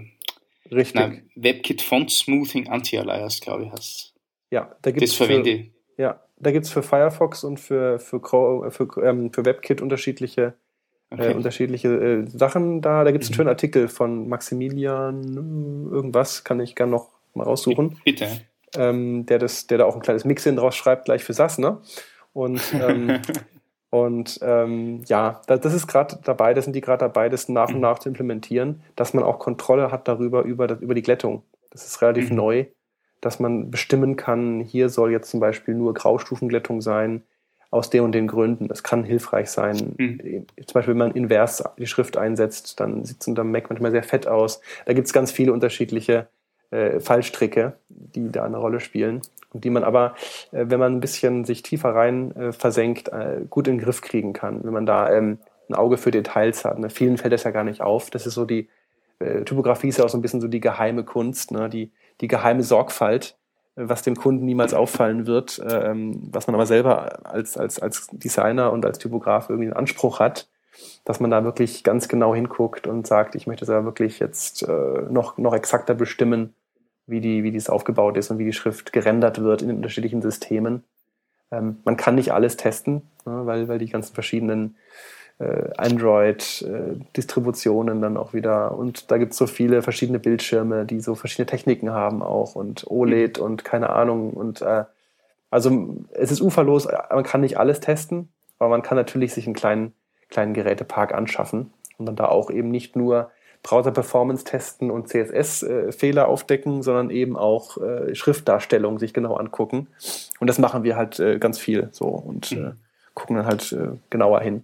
Richtig. Nein, WebKit Font Smoothing Anti-Alias, glaube ich, heißt Ja, da gibt es. Das verwende ich. Ja, da gibt es für Firefox und für, für, für, für, ähm, für WebKit unterschiedliche äh, okay. Äh, unterschiedliche äh, Sachen da. Da gibt es einen mhm. schönen Artikel von Maximilian, irgendwas, kann ich gerne noch mal raussuchen. Bitte. Ähm, der, das, der da auch ein kleines Mixin draus schreibt, gleich für SAS, ne? Und, ähm, und ähm, ja, das ist gerade dabei, das sind die gerade dabei, das nach und mhm. nach zu implementieren, dass man auch Kontrolle hat darüber, über, über die Glättung. Das ist relativ mhm. neu, dass man bestimmen kann, hier soll jetzt zum Beispiel nur Graustufenglättung sein, aus den und den Gründen. Das kann hilfreich sein. Mhm. Zum Beispiel, wenn man invers die Schrift einsetzt, dann sieht es unter Mac manchmal sehr fett aus. Da gibt es ganz viele unterschiedliche äh, Fallstricke, die da eine Rolle spielen und die man aber, äh, wenn man ein bisschen sich tiefer rein äh, versenkt, äh, gut in den Griff kriegen kann. Wenn man da ähm, ein Auge für Details hat. Ne? Vielen fällt das ja gar nicht auf. Das ist so die, äh, Typografie ist ja auch so ein bisschen so die geheime Kunst, ne? die, die geheime Sorgfalt was dem Kunden niemals auffallen wird, ähm, was man aber selber als, als, als Designer und als Typograf irgendwie einen Anspruch hat, dass man da wirklich ganz genau hinguckt und sagt, ich möchte es aber wirklich jetzt äh, noch, noch exakter bestimmen, wie die, wie dies aufgebaut ist und wie die Schrift gerendert wird in den unterschiedlichen Systemen. Ähm, man kann nicht alles testen, ne, weil, weil die ganzen verschiedenen äh, Android-Distributionen äh, dann auch wieder. Und da gibt es so viele verschiedene Bildschirme, die so verschiedene Techniken haben auch und OLED mhm. und keine Ahnung. Und äh, also es ist uferlos, man kann nicht alles testen, aber man kann natürlich sich einen kleinen, kleinen Gerätepark anschaffen und dann da auch eben nicht nur Browser-Performance testen und CSS-Fehler äh, aufdecken, sondern eben auch äh, Schriftdarstellung sich genau angucken. Und das machen wir halt äh, ganz viel so und mhm. gucken dann halt genauer hin.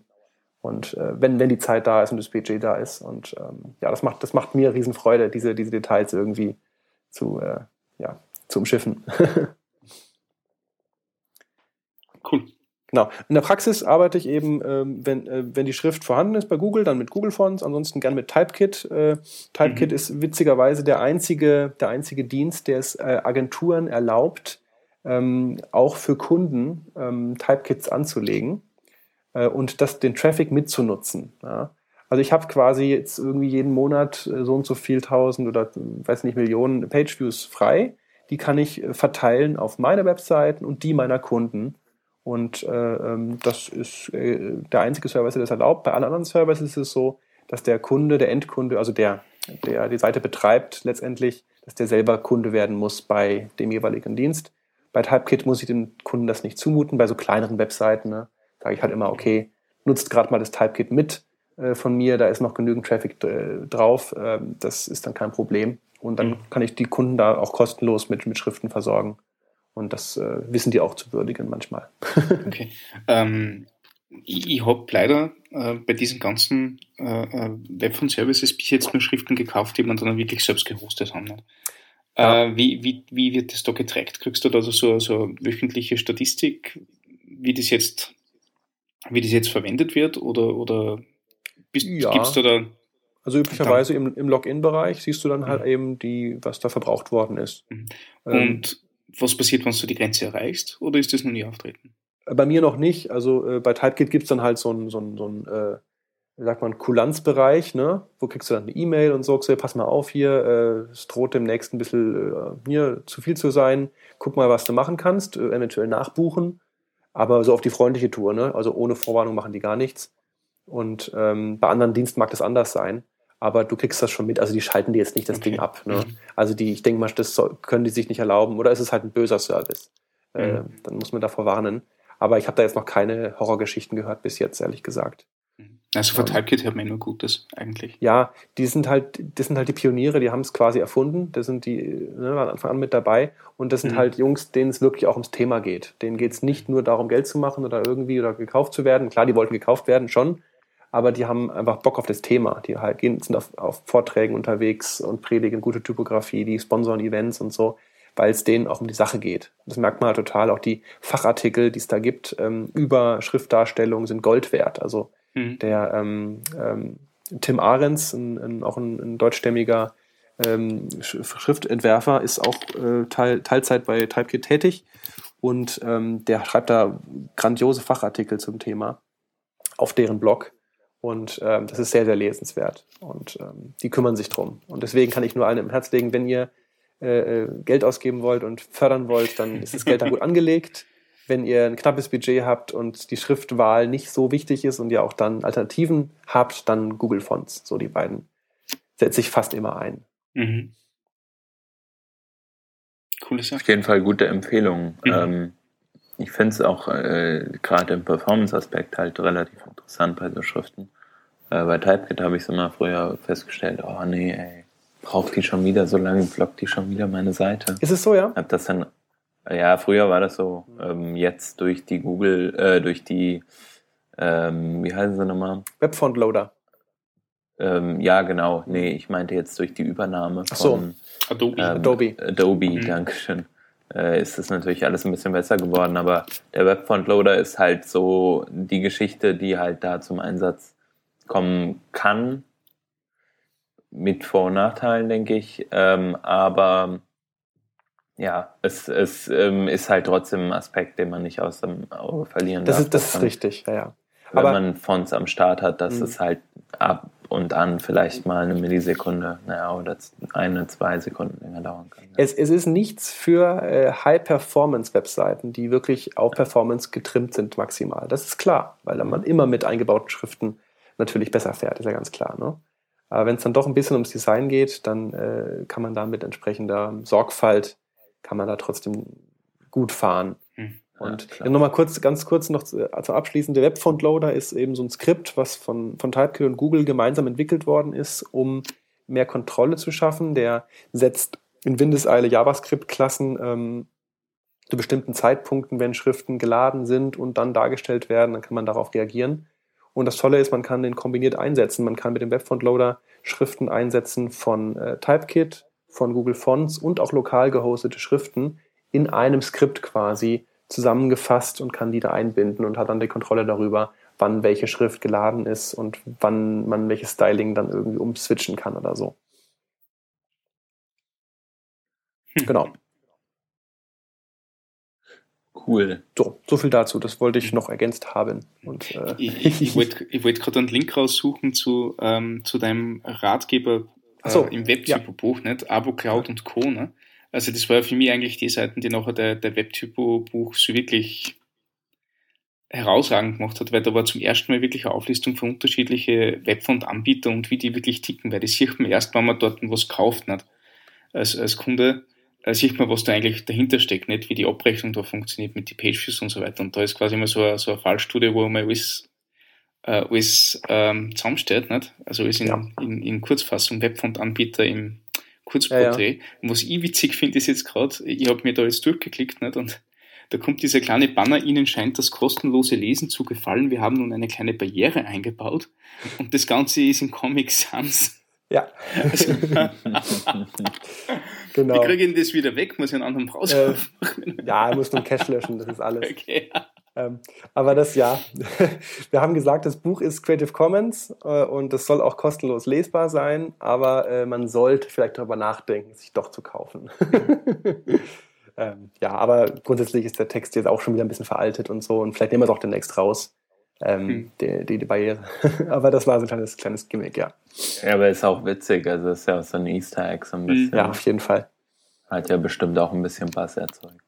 Und äh, wenn, wenn die Zeit da ist und das Budget da ist. Und ähm, ja, das macht, das macht mir Riesenfreude, diese, diese Details irgendwie zu, äh, ja, zu umschiffen. cool. Genau. In der Praxis arbeite ich eben, ähm, wenn, äh, wenn die Schrift vorhanden ist bei Google, dann mit Google Fonts, ansonsten gern mit Typekit. Äh, Typekit mhm. ist witzigerweise der einzige, der einzige Dienst, der es äh, Agenturen erlaubt, ähm, auch für Kunden ähm, Typekits anzulegen äh, und das, den Traffic mitzunutzen. Ja. Also ich habe quasi jetzt irgendwie jeden Monat äh, so und so viel tausend oder weiß nicht Millionen Pageviews frei. Die kann ich äh, verteilen auf meine Webseiten und die meiner Kunden. Und äh, ähm, das ist äh, der einzige Service, der das erlaubt. Bei allen anderen Services ist es so, dass der Kunde, der Endkunde, also der, der die Seite betreibt, letztendlich, dass der selber Kunde werden muss bei dem jeweiligen Dienst. Bei Typekit muss ich dem Kunden das nicht zumuten, bei so kleineren Webseiten. Ne? Sage ich halt immer, okay, nutzt gerade mal das Typekit mit äh, von mir, da ist noch genügend Traffic äh, drauf, äh, das ist dann kein Problem. Und dann mhm. kann ich die Kunden da auch kostenlos mit, mit Schriften versorgen. Und das äh, wissen die auch zu würdigen manchmal. okay. Ähm, ich, ich habe leider äh, bei diesen ganzen äh, Web von Services bis jetzt nur Schriften gekauft, die man dann wirklich selbst gehostet haben. Ja. Äh, wie, wie, wie wird das da getrackt? Kriegst du da so, so wöchentliche Statistik, wie das jetzt, wie das jetzt verwendet wird? Oder, oder ja. gibt es da also üblicherweise im, im Login-Bereich siehst du dann halt mhm. eben die, was da verbraucht worden ist. Mhm. Ähm, Und ähm, was passiert, wenn du die Grenze erreichst? Oder ist das noch nie auftreten? Bei mir noch nicht. Also äh, bei TypeKit gibt es dann halt so einen, so einen, so einen äh, sagt man, Kulanzbereich, ne? Wo kriegst du dann eine E-Mail und sagst, so, pass mal auf hier, äh, es droht demnächst ein bisschen äh, hier zu viel zu sein. Guck mal, was du machen kannst, äh, eventuell nachbuchen. Aber so auf die freundliche Tour, ne? Also ohne Vorwarnung machen die gar nichts. Und ähm, bei anderen Diensten mag das anders sein aber du kriegst das schon mit. Also die schalten dir jetzt nicht das okay. Ding ab. Ne? Mhm. Also die, ich denke mal, das soll, können die sich nicht erlauben. Oder ist es halt ein böser Service? Mhm. Äh, dann muss man davor warnen. Aber ich habe da jetzt noch keine Horrorgeschichten gehört bis jetzt, ehrlich gesagt. Also von TypeKit hört man nur Gutes eigentlich. Ja, die sind halt, das sind halt die Pioniere, die haben es quasi erfunden. Das sind die, ne, waren Anfang an mit dabei. Und das sind mhm. halt Jungs, denen es wirklich auch ums Thema geht. Denen geht es nicht nur darum, Geld zu machen oder irgendwie oder gekauft zu werden. Klar, die wollten gekauft werden, schon aber die haben einfach Bock auf das Thema. Die halt gehen, sind auf, auf Vorträgen unterwegs und predigen gute Typografie, die sponsoren Events und so, weil es denen auch um die Sache geht. Das merkt man halt total. Auch die Fachartikel, die es da gibt, ähm, über Schriftdarstellungen sind Gold wert. Also mhm. der ähm, ähm, Tim Ahrens, ein, ein, auch ein, ein deutschstämmiger ähm, Schriftentwerfer, ist auch äh, Teil, Teilzeit bei Typekit tätig und ähm, der schreibt da grandiose Fachartikel zum Thema auf deren Blog. Und ähm, das ist sehr, sehr lesenswert. Und ähm, die kümmern sich drum. Und deswegen kann ich nur allen im Herz legen, wenn ihr äh, äh, Geld ausgeben wollt und fördern wollt, dann ist das Geld da gut angelegt. Wenn ihr ein knappes Budget habt und die Schriftwahl nicht so wichtig ist und ihr auch dann Alternativen habt, dann Google Fonts. So die beiden setze ich fast immer ein. Mhm. Coole Sache. Auf jeden Fall gute Empfehlung. Mhm. Ähm, ich finde es auch äh, gerade im Performance-Aspekt halt relativ interessant bei so Schriften. Äh, bei Typekit habe ich es immer früher festgestellt, oh nee, ey, braucht die schon wieder so lange, blockt die schon wieder meine Seite. Ist es so, ja? Hab das dann, ja, früher war das so, ähm, jetzt durch die Google, äh, durch die, ähm, wie heißen sie nochmal? Webfont-Loader. Ähm, ja, genau. Nee, ich meinte jetzt durch die Übernahme Ach so. von Adobe. Ähm, Adobe. Adobe, mhm. Dankeschön äh, ist es natürlich alles ein bisschen besser geworden, aber der Webfont-Loader ist halt so die Geschichte, die halt da zum Einsatz kommen kann. Mit Vor- und Nachteilen, denke ich. Ähm, aber ja, es, es ähm, ist halt trotzdem ein Aspekt, den man nicht aus dem Auge verlieren das darf. Ist, das ist richtig, ja, ja. Wenn aber, man Fonts am Start hat, dass mhm. es halt ab und an vielleicht mal eine Millisekunde, naja, oder eine, zwei Sekunden länger dauern kann. Es, es ist nichts für äh, High-Performance-Webseiten, die wirklich auf Performance getrimmt sind maximal. Das ist klar, weil man immer mit eingebauten Schriften natürlich besser fährt, ist ja ganz klar. Ne? Aber wenn es dann doch ein bisschen ums Design geht, dann äh, kann man da mit entsprechender Sorgfalt, kann man da trotzdem gut fahren. Hm. Und ja, nochmal kurz, ganz kurz noch zum Abschließen. Der Webfont-Loader ist eben so ein Skript, was von, von TypeKit und Google gemeinsam entwickelt worden ist, um mehr Kontrolle zu schaffen. Der setzt in Windeseile JavaScript-Klassen ähm, zu bestimmten Zeitpunkten, wenn Schriften geladen sind und dann dargestellt werden, dann kann man darauf reagieren. Und das Tolle ist, man kann den kombiniert einsetzen. Man kann mit dem Webfont-Loader Schriften einsetzen von äh, TypeKit, von Google Fonts und auch lokal gehostete Schriften in einem Skript quasi zusammengefasst und kann die da einbinden und hat dann die Kontrolle darüber, wann welche Schrift geladen ist und wann man welches Styling dann irgendwie umswitchen kann oder so. Hm. Genau. Cool. So, so viel dazu. Das wollte ich noch ergänzt haben. Und, äh, ich, ich wollte wollt gerade einen Link raussuchen zu, ähm, zu deinem Ratgeber äh, so, im Webtypo-Buch, ja. nicht? Abo Cloud und Co. Ne? Also das war für mich eigentlich die Seiten, die nachher der, der Webtypo-Buch so wirklich herausragend gemacht hat, weil da war zum ersten Mal wirklich eine Auflistung von unterschiedlichen Webfont-Anbieter und wie die wirklich ticken, weil das sieht man erst, wenn man dort was kauft, nicht? Als, als Kunde äh, sieht man, was da eigentlich dahinter steckt, nicht? Wie die Abrechnung da funktioniert mit den Pageviews und so weiter. Und da ist quasi immer so eine, so eine Fallstudie, wo man alles, äh, alles ähm, zusammenstellt, nicht? Also alles in, ja. in, in Kurzfassung, Webfont-Anbieter im Kurzporträt. Ja, ja. Und was ich witzig finde, ist jetzt gerade, ich habe mir da jetzt durchgeklickt nicht? und da kommt dieser kleine Banner, Ihnen scheint das kostenlose Lesen zu gefallen. Wir haben nun eine kleine Barriere eingebaut und das Ganze ist in Comic Sans Ja. genau. Wie kriege ich das wieder weg? Muss ich einen anderen Browser äh, Ja, er muss nur Cache löschen, das ist alles. Okay. Ähm, aber das ja, wir haben gesagt, das Buch ist Creative Commons äh, und das soll auch kostenlos lesbar sein, aber äh, man sollte vielleicht darüber nachdenken, sich doch zu kaufen. ähm, ja, aber grundsätzlich ist der Text jetzt auch schon wieder ein bisschen veraltet und so und vielleicht nehmen wir es auch demnächst raus. Ähm, hm. die, die, die, Barriere. aber das war so ein kleines, kleines Gimmick, ja. Ja, aber ist auch witzig, also ist ja auch so ein Easter Egg so ein bisschen. Ja, auf jeden Fall. Hat ja bestimmt auch ein bisschen Bass erzeugt.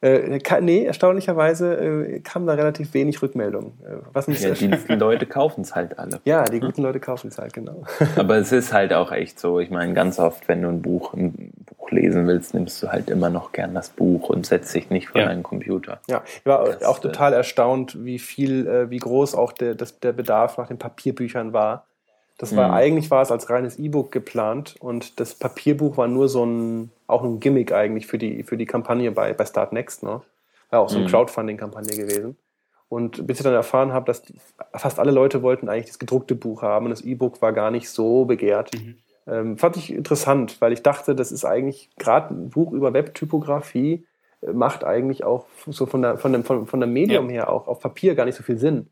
Äh, nee, erstaunlicherweise äh, kam da relativ wenig Rückmeldung. Äh, was mich ja, die Leute kaufen es halt alle. Ja, die guten Leute kaufen es halt, genau. Aber es ist halt auch echt so, ich meine, ganz oft, wenn du ein Buch, ein Buch lesen willst, nimmst du halt immer noch gern das Buch und setzt dich nicht vor ja. deinen Computer. Ja, ich war das, auch äh, total erstaunt, wie viel, äh, wie groß auch der, das, der Bedarf nach den Papierbüchern war. Das war, mhm. eigentlich war es als reines E-Book geplant und das Papierbuch war nur so ein, auch ein Gimmick eigentlich für die, für die Kampagne bei, bei Start Next, ne? War auch so eine mhm. Crowdfunding-Kampagne gewesen. Und bis ich dann erfahren habe, dass fast alle Leute wollten eigentlich das gedruckte Buch haben und das E-Book war gar nicht so begehrt. Mhm. Ähm, fand ich interessant, weil ich dachte, das ist eigentlich gerade ein Buch über Webtypografie äh, macht eigentlich auch so von der, von dem, von, von dem Medium ja. her auch auf Papier gar nicht so viel Sinn.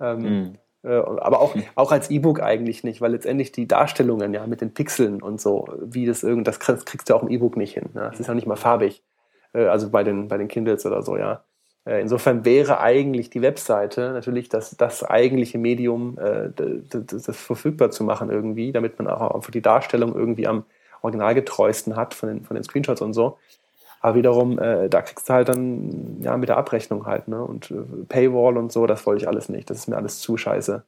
Ähm, mhm. Äh, aber auch, auch als E-Book eigentlich nicht, weil letztendlich die Darstellungen ja mit den Pixeln und so, wie das irgend, das kriegst du auch im E-Book nicht hin. Ne? Das ist ja nicht mal farbig. Äh, also bei den, bei den Kindles oder so, ja. Äh, insofern wäre eigentlich die Webseite natürlich das, das eigentliche Medium, das, das verfügbar zu machen irgendwie, damit man auch einfach die Darstellung irgendwie am originalgetreuesten hat von den, von den Screenshots und so. Aber wiederum, äh, da kriegst du halt dann ja mit der Abrechnung halt, ne? Und äh, Paywall und so, das wollte ich alles nicht. Das ist mir alles zu scheiße.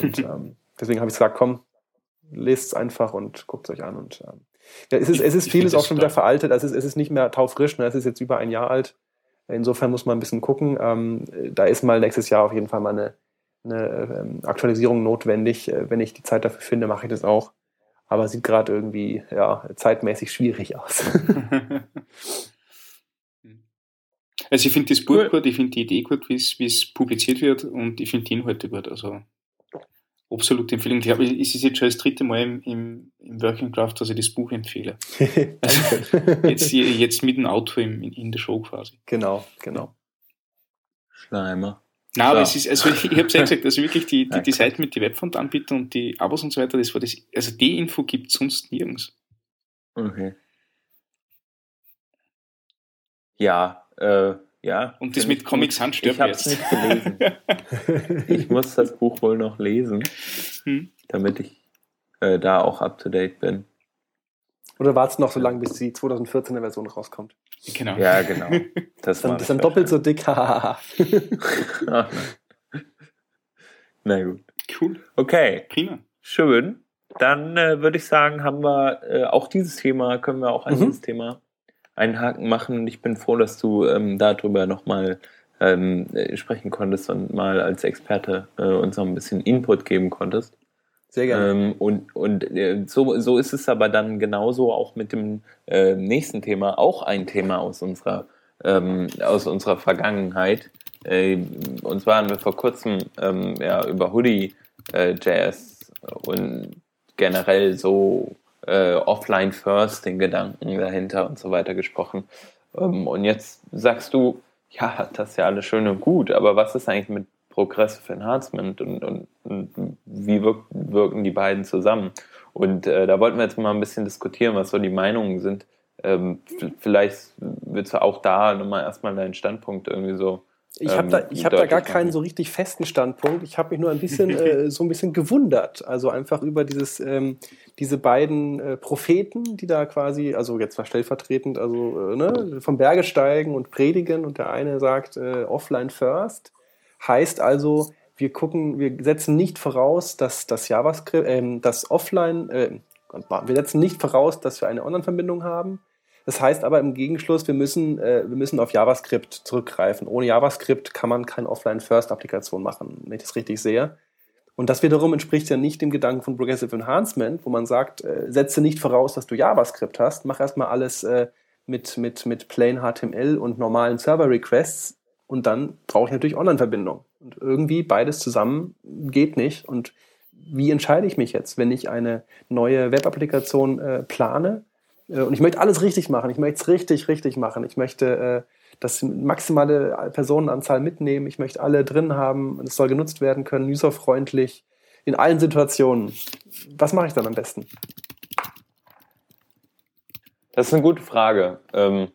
Und ähm, deswegen habe ich gesagt, komm, lest es einfach und guckt es euch an. Und ähm, ja, es ist, es ist vieles auch schon wieder veraltet. Es ist, es ist nicht mehr taufrisch, ne? es ist jetzt über ein Jahr alt. Insofern muss man ein bisschen gucken. Ähm, da ist mal nächstes Jahr auf jeden Fall mal eine, eine ähm, Aktualisierung notwendig. Äh, wenn ich die Zeit dafür finde, mache ich das auch aber sieht gerade irgendwie ja, zeitmäßig schwierig aus. also ich finde das Buch cool. gut, ich finde die Idee gut, wie es publiziert wird und ich finde die Inhalte gut. Also absolute Empfehlung. Ich glaube, es ist jetzt schon das dritte Mal im, im, im Working Craft, dass ich das Buch empfehle. Also jetzt, jetzt mit dem Auto im, in, in der Show quasi. Genau, genau. Schleimer. Nein, aber es ist, also ich, habe es ja gesagt, also wirklich die, die, die Seiten mit den Webfront-Anbietern und die Abos und so weiter, das war das, also die Info gibt es sonst nirgends. Okay. Ja, äh, ja. Und das mit Comic Sans stirbt Ich habe es nicht gelesen. ich muss das Buch wohl noch lesen, hm? damit ich äh, da auch up to date bin. Oder wartest du noch so lange, bis die 2014er Version rauskommt? Genau. Ja, genau. Das, dann, ist dann doppelt so dick. Na gut. Cool. Okay. Prima. Schön. Dann äh, würde ich sagen, haben wir äh, auch dieses Thema, können wir auch an mhm. dieses Thema einen Haken machen. Und ich bin froh, dass du ähm, darüber nochmal ähm, äh, sprechen konntest und mal als Experte äh, uns noch ein bisschen Input geben konntest. Sehr gerne. Ähm, und und äh, so, so ist es aber dann genauso auch mit dem äh, nächsten Thema, auch ein Thema aus unserer, ähm, aus unserer Vergangenheit. Äh, und zwar haben wir vor kurzem ähm, ja, über Hoodie äh, und generell so äh, offline first, den Gedanken dahinter und so weiter gesprochen. Ähm, und jetzt sagst du, ja, das ist ja alles schön und gut, aber was ist eigentlich mit Progressive Enhancement und, und, und wie wirk, wirken die beiden zusammen? Und äh, da wollten wir jetzt mal ein bisschen diskutieren, was so die Meinungen sind. Ähm, vielleicht willst du auch da nochmal erstmal deinen Standpunkt irgendwie so ich habe da, ich hab da gar keinen so richtig festen Standpunkt. Ich habe mich nur ein bisschen äh, so ein bisschen gewundert. Also einfach über dieses, ähm, diese beiden äh, Propheten, die da quasi, also jetzt war stellvertretend, also äh, ne, vom Berge steigen und predigen und der eine sagt äh, offline first Heißt also, wir gucken, wir setzen nicht voraus, dass das JavaScript, äh, das Offline, äh, wir setzen nicht voraus, dass wir eine Online-Verbindung haben. Das heißt aber im Gegenschluss, wir müssen, äh, wir müssen auf JavaScript zurückgreifen. Ohne JavaScript kann man keine Offline-First-Applikation machen, wenn ich das richtig sehe. Und das wiederum entspricht ja nicht dem Gedanken von Progressive Enhancement, wo man sagt, äh, setze nicht voraus, dass du JavaScript hast, mach erstmal alles äh, mit, mit, mit Plain HTML und normalen Server-Requests und dann brauche ich natürlich Online-Verbindung. Und irgendwie beides zusammen geht nicht. Und wie entscheide ich mich jetzt, wenn ich eine neue Web-Applikation äh, plane? Äh, und ich möchte alles richtig machen. Ich möchte es richtig, richtig machen. Ich möchte äh, das maximale Personenanzahl mitnehmen. Ich möchte alle drin haben. Es soll genutzt werden können, userfreundlich, in allen Situationen. Was mache ich dann am besten? Das ist eine gute Frage. Ähm,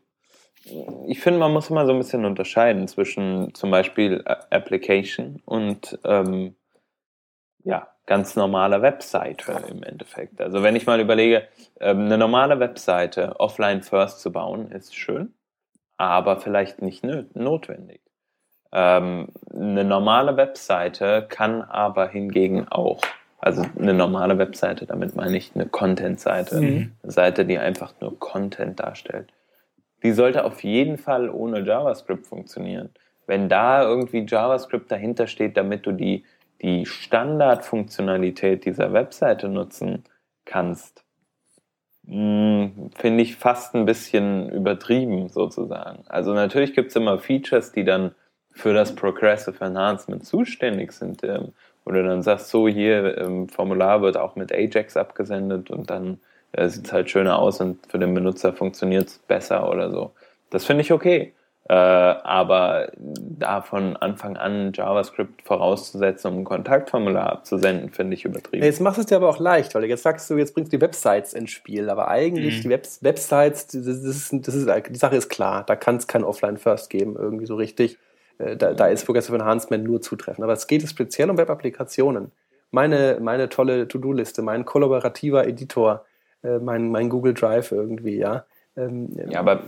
ich finde, man muss immer so ein bisschen unterscheiden zwischen zum Beispiel Application und ähm, ja, ganz normaler Webseite im Endeffekt. Also wenn ich mal überlege, ähm, eine normale Webseite offline first zu bauen, ist schön, aber vielleicht nicht notwendig. Ähm, eine normale Webseite kann aber hingegen auch, also eine normale Webseite, damit meine ich eine Content-Seite, mhm. eine Seite, die einfach nur Content darstellt, die sollte auf jeden Fall ohne JavaScript funktionieren. Wenn da irgendwie JavaScript dahinter steht, damit du die die Standardfunktionalität dieser Webseite nutzen kannst, hm, finde ich fast ein bisschen übertrieben sozusagen. Also natürlich gibt es immer Features, die dann für das Progressive Enhancement zuständig sind, ähm, du dann sagst, so hier im Formular wird auch mit Ajax abgesendet und dann äh, sieht es halt schöner aus und für den Benutzer funktioniert es besser oder so. Das finde ich okay. Äh, aber da von Anfang an JavaScript vorauszusetzen, um ein Kontaktformular abzusenden, finde ich übertrieben. Jetzt machst du es dir aber auch leicht, weil jetzt sagst du, jetzt bringst du die Websites ins Spiel. Aber eigentlich mhm. die Web Websites, das ist, das ist, die Sache ist klar. Da kann es kein Offline-First geben, irgendwie so richtig. Äh, da, da ist Progressive Enhancement nur zutreffend. Aber es geht speziell um Web-Applikationen. Meine, meine tolle To-Do-Liste, mein kollaborativer Editor, äh, mein, mein Google Drive irgendwie, ja. Ähm, ja, aber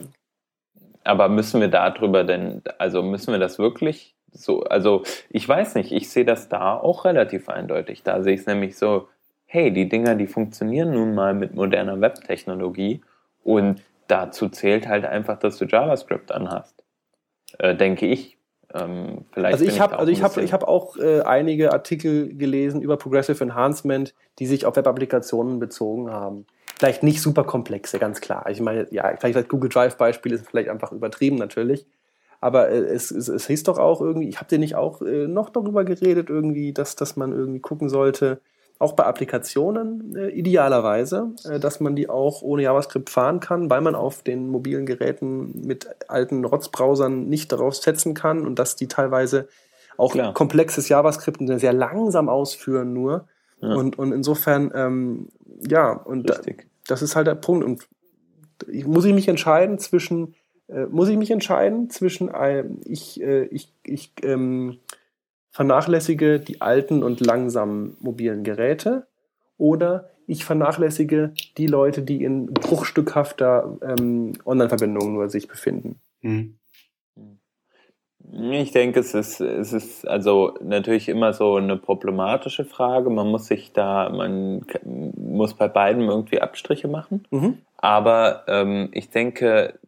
aber müssen wir darüber denn, also müssen wir das wirklich so, also ich weiß nicht, ich sehe das da auch relativ eindeutig. Da sehe ich es nämlich so, hey, die Dinger, die funktionieren nun mal mit moderner Webtechnologie und dazu zählt halt einfach, dass du JavaScript anhast. Äh, denke ich. Ähm, vielleicht also ich habe also ich habe ich habe auch äh, einige Artikel gelesen über Progressive Enhancement, die sich auf Web-Applikationen bezogen haben vielleicht nicht super komplexe, ganz klar. Ich meine, ja, vielleicht das Google Drive-Beispiel ist vielleicht einfach übertrieben natürlich. Aber äh, es, es, es hieß doch auch irgendwie, ich habe dir nicht auch äh, noch darüber geredet, irgendwie, dass, dass man irgendwie gucken sollte, auch bei Applikationen äh, idealerweise, äh, dass man die auch ohne JavaScript fahren kann, weil man auf den mobilen Geräten mit alten Rotzbrowsern nicht darauf setzen kann und dass die teilweise auch Klar. komplexes JavaScript sehr langsam ausführen nur. Ja. Und, und insofern ähm, ja, und da, das ist halt der Punkt. Und ich, muss ich mich entscheiden zwischen, äh, muss ich mich entscheiden zwischen, äh, ich, äh, ich, ich ähm, vernachlässige die alten und langsamen mobilen Geräte oder ich vernachlässige die Leute, die in bruchstückhafter ähm, Online-Verbindung nur sich befinden. Mhm. Ich denke, es ist, es ist also natürlich immer so eine problematische Frage. Man muss sich da, man muss bei beiden irgendwie Abstriche machen. Mhm. Aber ähm, ich denke,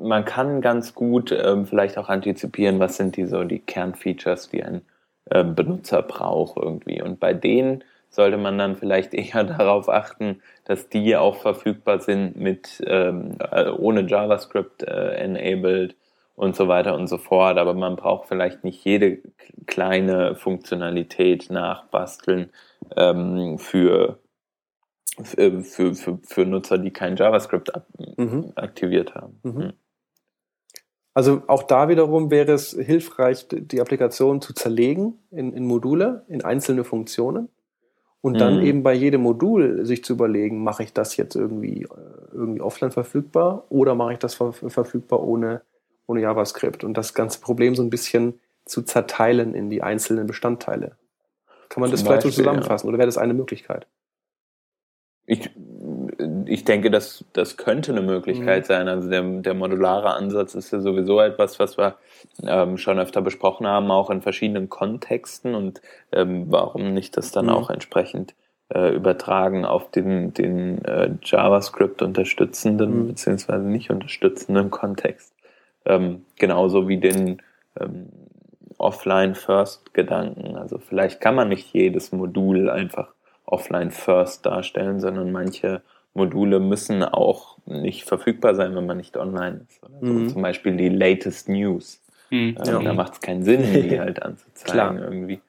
man kann ganz gut ähm, vielleicht auch antizipieren, was sind die so die Kernfeatures, die ein äh, Benutzer braucht irgendwie. Und bei denen sollte man dann vielleicht eher darauf achten, dass die auch verfügbar sind mit ähm, äh, ohne JavaScript äh, enabled und so weiter und so fort. Aber man braucht vielleicht nicht jede kleine Funktionalität nachbasteln ähm, für, für, für, für, Nutzer, die kein JavaScript mhm. aktiviert haben. Mhm. Hm. Also auch da wiederum wäre es hilfreich, die Applikation zu zerlegen in, in Module, in einzelne Funktionen und dann mhm. eben bei jedem Modul sich zu überlegen, mache ich das jetzt irgendwie, äh, irgendwie offline verfügbar oder mache ich das ver verfügbar ohne, ohne JavaScript und das ganze Problem so ein bisschen zu zerteilen in die einzelnen Bestandteile. Kann man Zum das vielleicht Beispiel, so zusammenfassen ja. oder wäre das eine Möglichkeit? Ich, ich denke, das, das könnte eine Möglichkeit mhm. sein. Also der, der modulare Ansatz ist ja sowieso etwas, was wir ähm, schon öfter besprochen haben, auch in verschiedenen Kontexten und ähm, warum nicht das dann mhm. auch entsprechend äh, übertragen auf den, den äh, JavaScript unterstützenden mhm. beziehungsweise nicht unterstützenden Kontext. Ähm, genauso wie den ähm, Offline-First-Gedanken. Also vielleicht kann man nicht jedes Modul einfach Offline-First darstellen, sondern manche Module müssen auch nicht verfügbar sein, wenn man nicht online ist. So. Mhm. Zum Beispiel die latest News. Mhm. Ähm, ja. Da macht es keinen Sinn, die halt anzuzeigen irgendwie,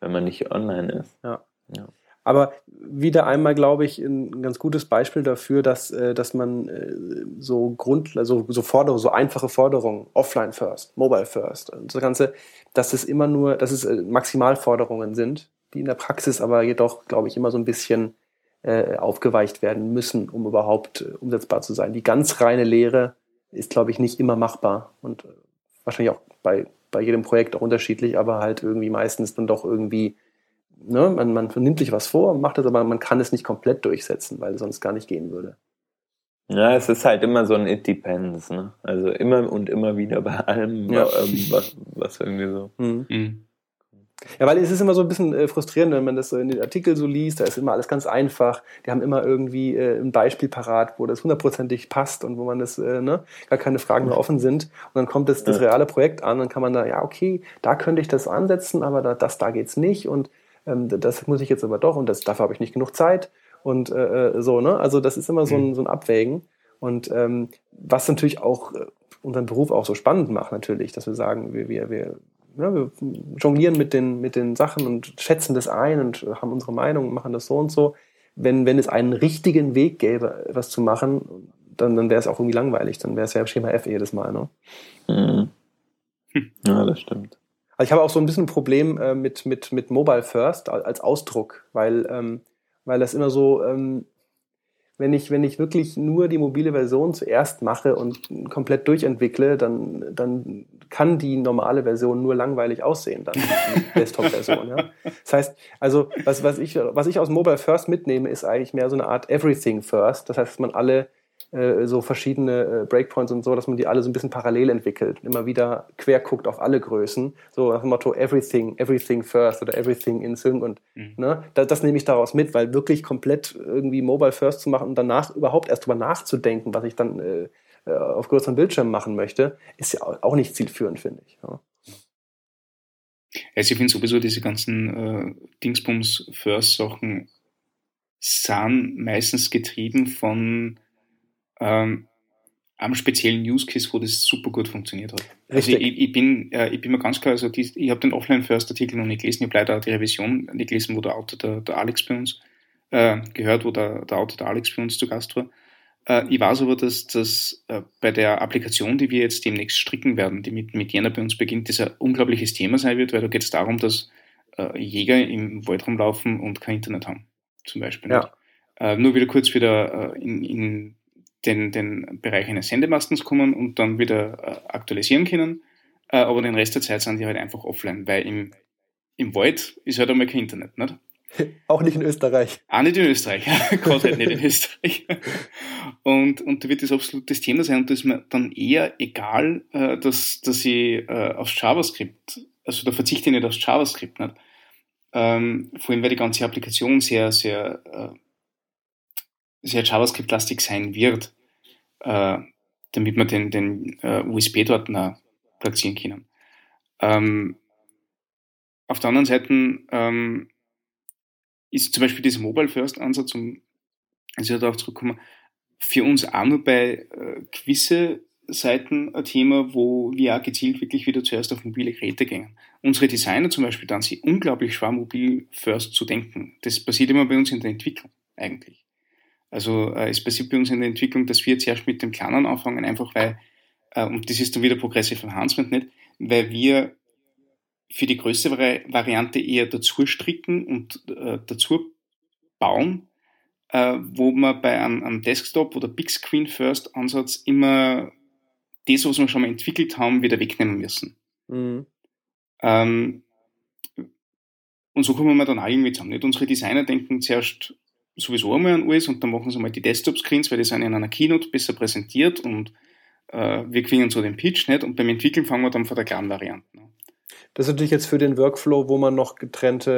wenn man nicht online ist. Ja. Ja. Aber wieder einmal, glaube ich, ein ganz gutes Beispiel dafür, dass, äh, dass man äh, so Grund, also so Forderungen, so einfache Forderungen, offline first, mobile first, und das Ganze, dass es immer nur, dass es äh, Maximalforderungen sind, die in der Praxis aber jedoch, glaube ich, immer so ein bisschen aufgeweicht werden müssen, um überhaupt umsetzbar zu sein. Die ganz reine Lehre ist, glaube ich, nicht immer machbar und wahrscheinlich auch bei, bei jedem Projekt auch unterschiedlich, aber halt irgendwie meistens dann doch irgendwie ne, man, man nimmt sich was vor, macht es, aber man kann es nicht komplett durchsetzen, weil es sonst gar nicht gehen würde. Ja, es ist halt immer so ein It depends, ne? Also immer und immer wieder bei allem, ja. ähm, was, was, irgendwie so. Mhm. Mhm. Ja, weil es ist immer so ein bisschen äh, frustrierend, wenn man das so in den Artikel so liest, da ist immer alles ganz einfach. Die haben immer irgendwie äh, ein Beispiel parat, wo das hundertprozentig passt und wo man das, äh, ne, gar keine Fragen mehr offen sind. Und dann kommt das, das reale Projekt an, dann kann man da, ja, okay, da könnte ich das ansetzen, aber da, das, da geht's nicht. Und ähm, das muss ich jetzt aber doch und das, dafür habe ich nicht genug Zeit und äh, äh, so, ne? Also das ist immer so ein, mhm. so ein Abwägen. Und ähm, was natürlich auch äh, unseren Beruf auch so spannend macht, natürlich, dass wir sagen, wir, wir, wir, ja, wir jonglieren mit den, mit den Sachen und schätzen das ein und haben unsere Meinung und machen das so und so. Wenn, wenn es einen richtigen Weg gäbe, was zu machen, dann, dann wäre es auch irgendwie langweilig. Dann wäre es ja Schema F jedes Mal. Ne? Mhm. Ja, das stimmt. Also ich habe auch so ein bisschen ein Problem äh, mit, mit, mit Mobile First als Ausdruck, weil, ähm, weil das immer so, ähm, wenn ich, wenn ich wirklich nur die mobile Version zuerst mache und komplett durchentwickle, dann, dann kann die normale Version nur langweilig aussehen, dann die Desktop-Version. Ja? Das heißt, also was, was, ich, was ich aus Mobile First mitnehme, ist eigentlich mehr so eine Art Everything First. Das heißt, dass man alle äh, so verschiedene äh, Breakpoints und so, dass man die alle so ein bisschen parallel entwickelt. Immer wieder quer guckt auf alle Größen. So nach dem Motto Everything, Everything first oder Everything in Sync. Und mhm. ne, das, das nehme ich daraus mit, weil wirklich komplett irgendwie Mobile First zu machen und danach überhaupt erst drüber nachzudenken, was ich dann äh, äh auf größeren Bildschirmen machen möchte, ist ja auch nicht zielführend, finde ich. Ja. Also ich finde sowieso diese ganzen äh, Dingsbums-First-Sachen sind meistens getrieben von ähm, einem speziellen Use Case, wo das super gut funktioniert hat. Also ich, ich, bin, äh, ich bin mir ganz klar, also die, ich habe den Offline-First-Artikel noch nicht gelesen, ich habe leider auch die Revision nicht gelesen, wo der Autor der, der Alex bei uns äh, gehört, wo der, der Autor der Alex bei uns zu Gast war. Äh, ich weiß aber, dass das äh, bei der Applikation, die wir jetzt demnächst stricken werden, die mit, mit Jena bei uns beginnt, das ein unglaubliches Thema sein wird, weil da geht es darum, dass äh, Jäger im Wald rumlaufen und kein Internet haben, zum Beispiel. Ja. Äh, nur wieder kurz wieder in, in den, den Bereich eines Sendemastens kommen und dann wieder äh, aktualisieren können. Äh, aber den Rest der Zeit sind die halt einfach offline, weil im, im Wald ist halt einmal kein Internet, nicht? Auch nicht in Österreich. Auch nicht in Österreich, gerade halt nicht in Österreich. Und, und da wird das absolut das Thema sein und das ist mir dann eher egal, äh, dass, dass ich äh, aufs JavaScript, also da verzichte ich nicht aufs JavaScript, nicht? Ähm, vor allem, weil die ganze Applikation sehr, sehr äh, sehr JavaScript-lastig sein wird, äh, damit wir den, den äh, USB dort noch platzieren können. Ähm, auf der anderen Seite ähm, ist zum Beispiel dieser Mobile First Ansatz, um also darauf zurückkommen, für uns auch nur bei äh, gewisse Seiten ein Thema, wo wir auch gezielt wirklich wieder zuerst auf mobile Geräte gehen. Unsere Designer zum Beispiel dann sie unglaublich schwer mobil first zu denken. Das passiert immer bei uns in der Entwicklung eigentlich. Also äh, es passiert bei uns in der Entwicklung, dass wir zuerst mit dem Kleinen anfangen, einfach weil, äh, und das ist dann wieder Progressive Enhancement nicht, weil wir für die größere Variante eher dazu stricken und äh, dazu bauen, äh, wo man bei einem, einem Desktop oder Big Screen First Ansatz immer das, was wir schon mal entwickelt haben, wieder wegnehmen müssen. Mhm. Ähm, und so kommen wir dann auch irgendwie zusammen. Nicht? Unsere Designer denken zuerst sowieso einmal an alles und dann machen sie mal die Desktop-Screens, weil die sind in einer Keynote besser präsentiert und äh, wir kriegen so den Pitch nicht und beim Entwickeln fangen wir dann von der kleinen Variante an. Das ist natürlich jetzt für den Workflow, wo man noch getrennte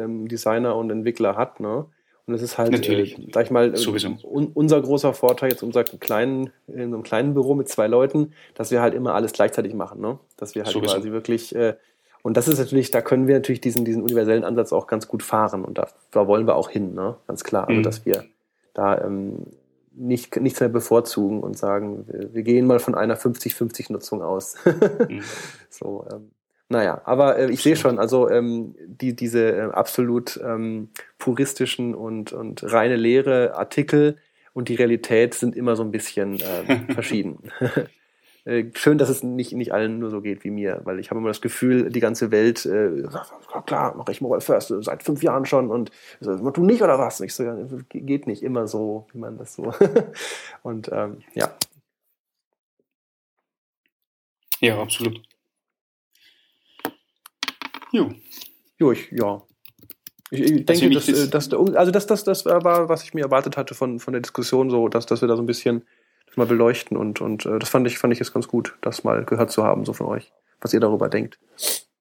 äh, ähm, Designer und Entwickler hat, ne? Und das ist halt, Natürlich. Äh, sag ich mal, Sowieso. Un unser großer Vorteil jetzt unser kleinen, in so einem kleinen Büro mit zwei Leuten, dass wir halt immer alles gleichzeitig machen, ne? Dass wir halt Sowieso. quasi wirklich äh, und das ist natürlich, da können wir natürlich diesen, diesen universellen Ansatz auch ganz gut fahren und da, da wollen wir auch hin, ne? ganz klar. Also, mhm. dass wir da ähm, nicht, nichts mehr bevorzugen und sagen, wir, wir gehen mal von einer 50-50-Nutzung aus. mhm. so, ähm, Naja, aber äh, ich sehe schon, also ähm, die, diese äh, absolut ähm, puristischen und, und reine Lehre Artikel und die Realität sind immer so ein bisschen äh, verschieden. Äh, schön, dass es nicht, nicht allen nur so geht wie mir, weil ich habe immer das Gefühl, die ganze Welt, äh, klar, mache ich Mobile First seit fünf Jahren schon und so, du nicht oder was? Nicht so, geht nicht immer so, wie man das so. und ähm, ja. Ja, absolut. Jo. Jo, ich, ja. Ich, ich denke, dass, das, dass, also das, das, das war, was ich mir erwartet hatte von, von der Diskussion, so, dass, dass wir da so ein bisschen mal beleuchten und, und äh, das fand ich, fand ich jetzt ganz gut, das mal gehört zu haben, so von euch, was ihr darüber denkt.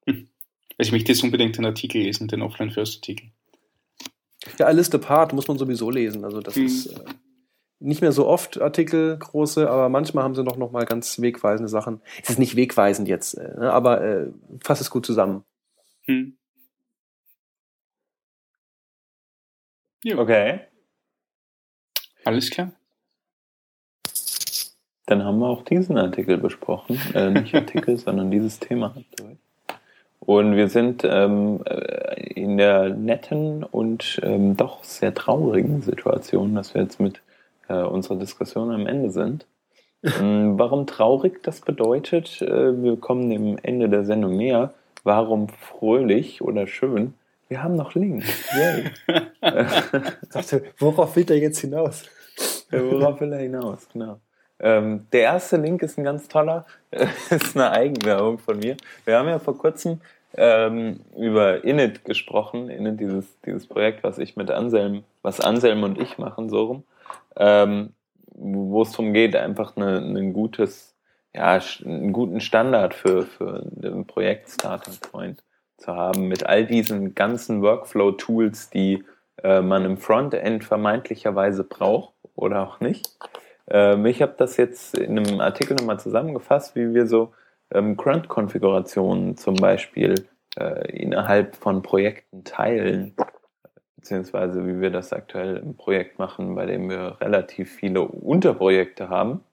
Hm. Also ich möchte jetzt unbedingt den Artikel lesen, den Offline-First-Artikel. Ja, Liste Part muss man sowieso lesen. Also das hm. ist äh, nicht mehr so oft Artikel große, aber manchmal haben sie noch, noch mal ganz wegweisende Sachen. Es ist nicht wegweisend jetzt, äh, ne, aber äh, fasst es gut zusammen. Hm. Okay. Alles klar. Dann haben wir auch diesen Artikel besprochen. Äh, nicht Artikel, sondern dieses Thema. Und wir sind ähm, äh, in der netten und ähm, doch sehr traurigen Situation, dass wir jetzt mit äh, unserer Diskussion am Ende sind. Ähm, warum traurig das bedeutet, äh, wir kommen dem Ende der Sendung näher. Warum fröhlich oder schön? Wir haben noch Links. Yay. dachte, worauf will er jetzt hinaus? worauf will er hinaus, genau. Ähm, der erste Link ist ein ganz toller, ist eine Eigenwerbung von mir. Wir haben ja vor kurzem ähm, über Init gesprochen, Init, dieses, dieses Projekt, was ich mit Anselm, was Anselm und ich machen, so rum, ähm, wo es darum geht, einfach eine, ein gutes, ja, einen guten Standard für, für den Projekt Starting Point zu haben, mit all diesen ganzen Workflow-Tools, die äh, man im Frontend vermeintlicherweise braucht oder auch nicht. Ähm, ich habe das jetzt in einem Artikel nochmal zusammengefasst, wie wir so ähm, Grunt-Konfigurationen zum Beispiel äh, innerhalb von Projekten teilen, beziehungsweise wie wir das aktuell im Projekt machen, bei dem wir relativ viele Unterprojekte haben.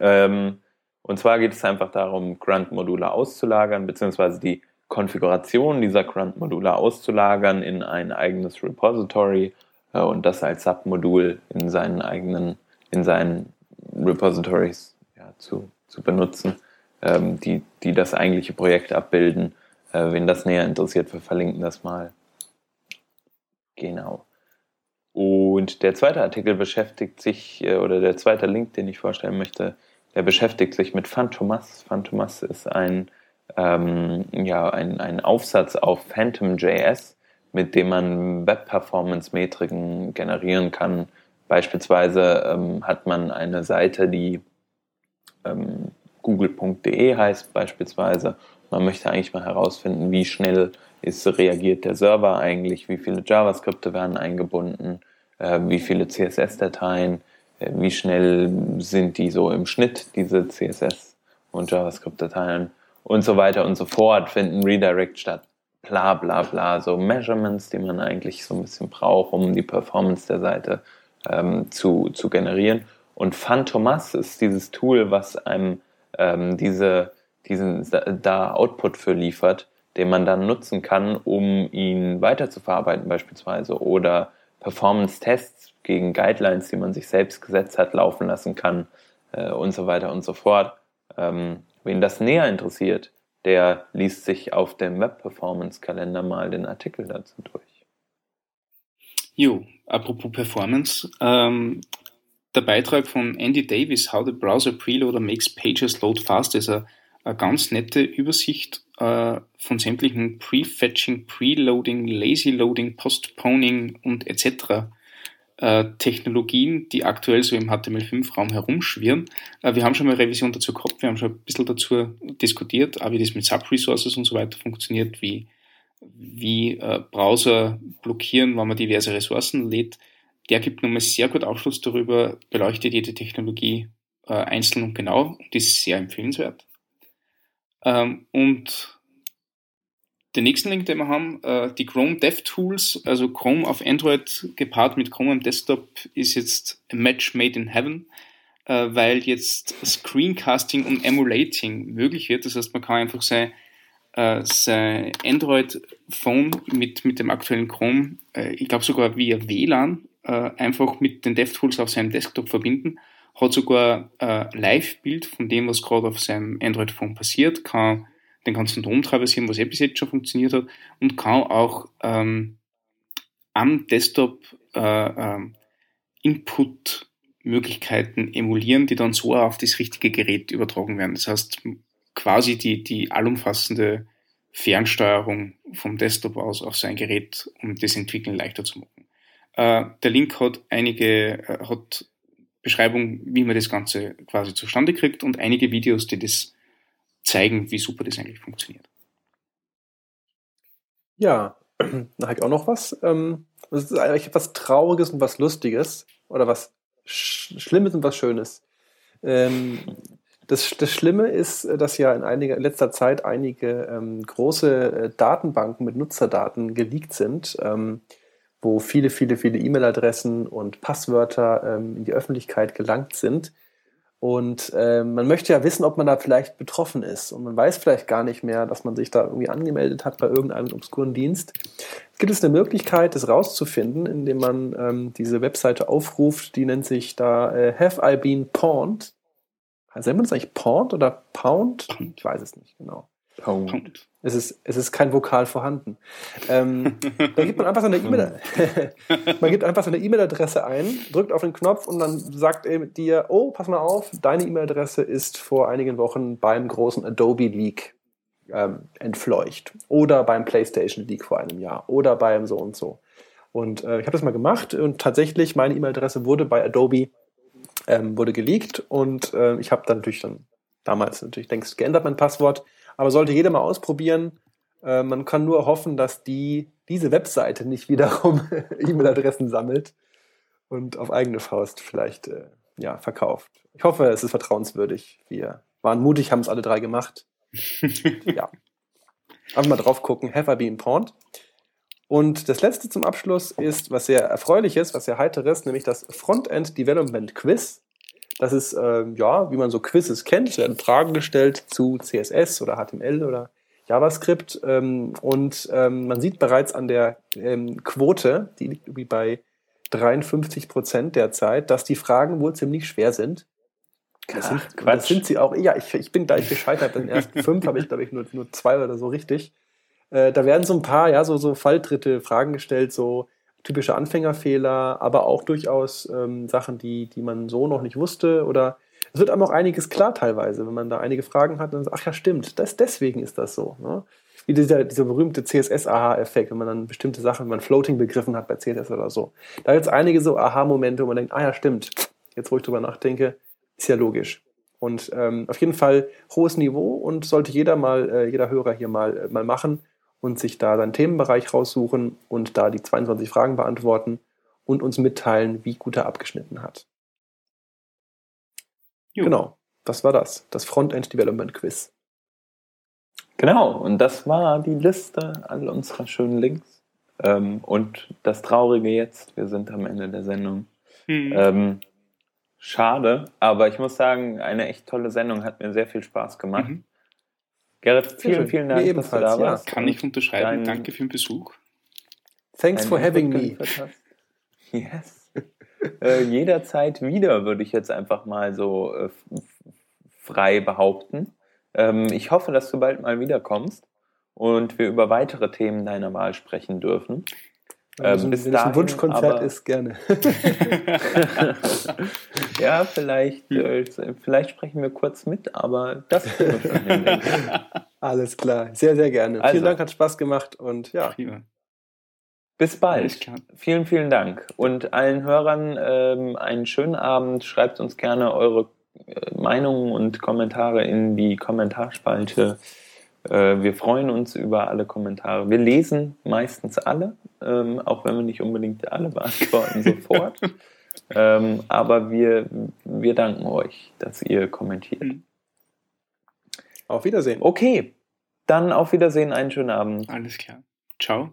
Ähm, und zwar geht es einfach darum, Grunt-Module auszulagern, beziehungsweise die Konfiguration dieser Grunt-Module auszulagern in ein eigenes Repository äh, und das als Submodul in seinen eigenen in seinen Repositories ja, zu, zu benutzen, ähm, die, die das eigentliche Projekt abbilden. Äh, wen das näher interessiert, wir verlinken das mal. Genau. Und der zweite Artikel beschäftigt sich, äh, oder der zweite Link, den ich vorstellen möchte, der beschäftigt sich mit Phantomas. Phantomas ist ein, ähm, ja, ein, ein Aufsatz auf Phantom.js, mit dem man Web-Performance-Metriken generieren kann, Beispielsweise ähm, hat man eine Seite, die ähm, google.de heißt beispielsweise. Man möchte eigentlich mal herausfinden, wie schnell ist, reagiert der Server eigentlich, wie viele JavaScripte werden eingebunden, äh, wie viele CSS-Dateien, äh, wie schnell sind die so im Schnitt, diese CSS- und JavaScript-Dateien und so weiter und so fort, finden Redirect statt. Bla bla bla, so Measurements, die man eigentlich so ein bisschen braucht, um die Performance der Seite ähm, zu, zu generieren. Und Phantomas ist dieses Tool, was einem ähm, diese, diesen da Output für liefert, den man dann nutzen kann, um ihn weiter zu verarbeiten beispielsweise oder Performance-Tests gegen Guidelines, die man sich selbst gesetzt hat, laufen lassen kann äh, und so weiter und so fort. Ähm, wen das näher interessiert, der liest sich auf dem Web-Performance-Kalender mal den Artikel dazu durch. Jo, apropos Performance, ähm, der Beitrag von Andy Davis, How the Browser Preloader Makes Pages Load Fast, ist eine, eine ganz nette Übersicht äh, von sämtlichen Prefetching, Preloading, Lazy Loading, Postponing und etc. Äh, Technologien, die aktuell so im HTML5-Raum herumschwirren. Äh, wir haben schon mal Revision dazu gehabt, wir haben schon ein bisschen dazu diskutiert, wie das mit Subresources und so weiter funktioniert, wie wie äh, Browser blockieren, wenn man diverse Ressourcen lädt, der gibt nochmal sehr gut Aufschluss darüber, beleuchtet jede Technologie äh, einzeln und genau und ist sehr empfehlenswert. Ähm, und den nächsten Link, den wir haben, äh, die Chrome DevTools, also Chrome auf Android gepaart mit Chrome am Desktop, ist jetzt a match made in heaven, äh, weil jetzt Screencasting und Emulating möglich wird. Das heißt, man kann einfach sein äh, sein Android-Phone mit, mit dem aktuellen Chrome, äh, ich glaube sogar via WLAN, äh, einfach mit den DevTools auf seinem Desktop verbinden, hat sogar äh, Live-Bild von dem, was gerade auf seinem Android-Phone passiert, kann den ganzen Dom traversieren, was eh bis jetzt schon funktioniert hat, und kann auch ähm, am Desktop äh, ähm, Input-Möglichkeiten emulieren, die dann so auf das richtige Gerät übertragen werden. Das heißt, quasi die, die allumfassende Fernsteuerung vom Desktop aus auf sein Gerät, um das Entwickeln leichter zu machen. Äh, der Link hat einige, äh, hat Beschreibung, wie man das Ganze quasi zustande kriegt und einige Videos, die das zeigen, wie super das eigentlich funktioniert. Ja, da habe ich auch noch was. Ähm, das ist eigentlich etwas Trauriges und was Lustiges oder was Schlimmes und was Schönes. Ähm, das, das Schlimme ist, dass ja in, einiger, in letzter Zeit einige ähm, große äh, Datenbanken mit Nutzerdaten geleakt sind, ähm, wo viele, viele, viele E-Mail-Adressen und Passwörter ähm, in die Öffentlichkeit gelangt sind. Und äh, man möchte ja wissen, ob man da vielleicht betroffen ist. Und man weiß vielleicht gar nicht mehr, dass man sich da irgendwie angemeldet hat bei irgendeinem obskuren Dienst. Gibt es eine Möglichkeit, das rauszufinden, indem man ähm, diese Webseite aufruft, die nennt sich da äh, Have I Been Pawned? Also nennt man das eigentlich Pawned oder Pound? Ich weiß es nicht genau. Pound. Es ist, es ist kein Vokal vorhanden. Ähm, da gibt man einfach so eine E-Mail, man gibt einfach so eine E-Mail-Adresse ein, drückt auf den Knopf und dann sagt er dir, oh, pass mal auf, deine E-Mail-Adresse ist vor einigen Wochen beim großen Adobe Leak ähm, entfleucht oder beim PlayStation Leak vor einem Jahr oder beim so und so. Und äh, ich habe das mal gemacht und tatsächlich meine E-Mail-Adresse wurde bei Adobe ähm, wurde geleakt und äh, ich habe dann natürlich dann damals natürlich längst geändert mein Passwort aber sollte jeder mal ausprobieren. Äh, man kann nur hoffen, dass die, diese Webseite nicht wiederum E-Mail-Adressen sammelt und auf eigene Faust vielleicht äh, ja, verkauft. Ich hoffe, es ist vertrauenswürdig. Wir waren mutig, haben es alle drei gemacht. ja. Einfach mal drauf gucken. Have I been pawned? Und das letzte zum Abschluss ist was sehr Erfreuliches, was sehr Heiteres, nämlich das Frontend Development Quiz. Das ist, äh, ja, wie man so Quizzes kennt. Es werden Fragen gestellt zu CSS oder HTML oder JavaScript. Ähm, und ähm, man sieht bereits an der ähm, Quote, die liegt irgendwie bei 53 Prozent derzeit, dass die Fragen wohl ziemlich schwer sind. Das sind, Ach, das sind sie auch. Ja, ich, ich bin gleich gescheitert. Bei den ersten fünf habe ich, glaube ich, nur, nur zwei oder so richtig. Äh, da werden so ein paar, ja, so, so Falltritte Fragen gestellt, so typische Anfängerfehler, aber auch durchaus ähm, Sachen, die, die man so noch nicht wusste. Oder es wird einem auch einiges klar teilweise, wenn man da einige Fragen hat, dann sagt, ach ja, stimmt, das, deswegen ist das so. Ne? Wie dieser, dieser berühmte CSS-Aha-Effekt, wenn man dann bestimmte Sachen, wenn man Floating begriffen hat bei CSS oder so. Da gibt es einige so Aha-Momente, wo man denkt, ah ja, stimmt, jetzt wo ich drüber nachdenke, ist ja logisch. Und ähm, auf jeden Fall hohes Niveau und sollte jeder mal, äh, jeder Hörer hier mal, äh, mal machen und sich da seinen Themenbereich raussuchen und da die 22 Fragen beantworten und uns mitteilen, wie gut er abgeschnitten hat. Jo. Genau, das war das. Das Frontend Development Quiz. Genau, und das war die Liste all unserer schönen Links. Ähm, und das Traurige jetzt, wir sind am Ende der Sendung. Hm. Ähm, schade, aber ich muss sagen, eine echt tolle Sendung, hat mir sehr viel Spaß gemacht. Mhm. Gerrit, vielen, vielen Dank, dass du da warst. Kann ich unterschreiben. Danke für den Besuch. Thanks for having me. Yes. äh, jederzeit wieder, würde ich jetzt einfach mal so äh, frei behaupten. Ähm, ich hoffe, dass du bald mal wiederkommst und wir über weitere Themen deiner Wahl sprechen dürfen. Also, ähm, bis wenn dahin, ein Wunschkonzert ist, gerne. ja, vielleicht, äh, vielleicht sprechen wir kurz mit, aber das können wir schon hinlegen. Alles klar, sehr, sehr gerne. Also, vielen Dank, hat Spaß gemacht und ja. Prima. Bis bald. Vielen, vielen Dank. Und allen Hörern ähm, einen schönen Abend. Schreibt uns gerne eure äh, Meinungen und Kommentare in die Kommentarspalte wir freuen uns über alle Kommentare. Wir lesen meistens alle, ähm, auch wenn wir nicht unbedingt alle beantworten sofort. ähm, aber wir, wir danken euch, dass ihr kommentiert. Mhm. Auf Wiedersehen. Okay, dann auf Wiedersehen, einen schönen Abend. Alles klar. Ciao.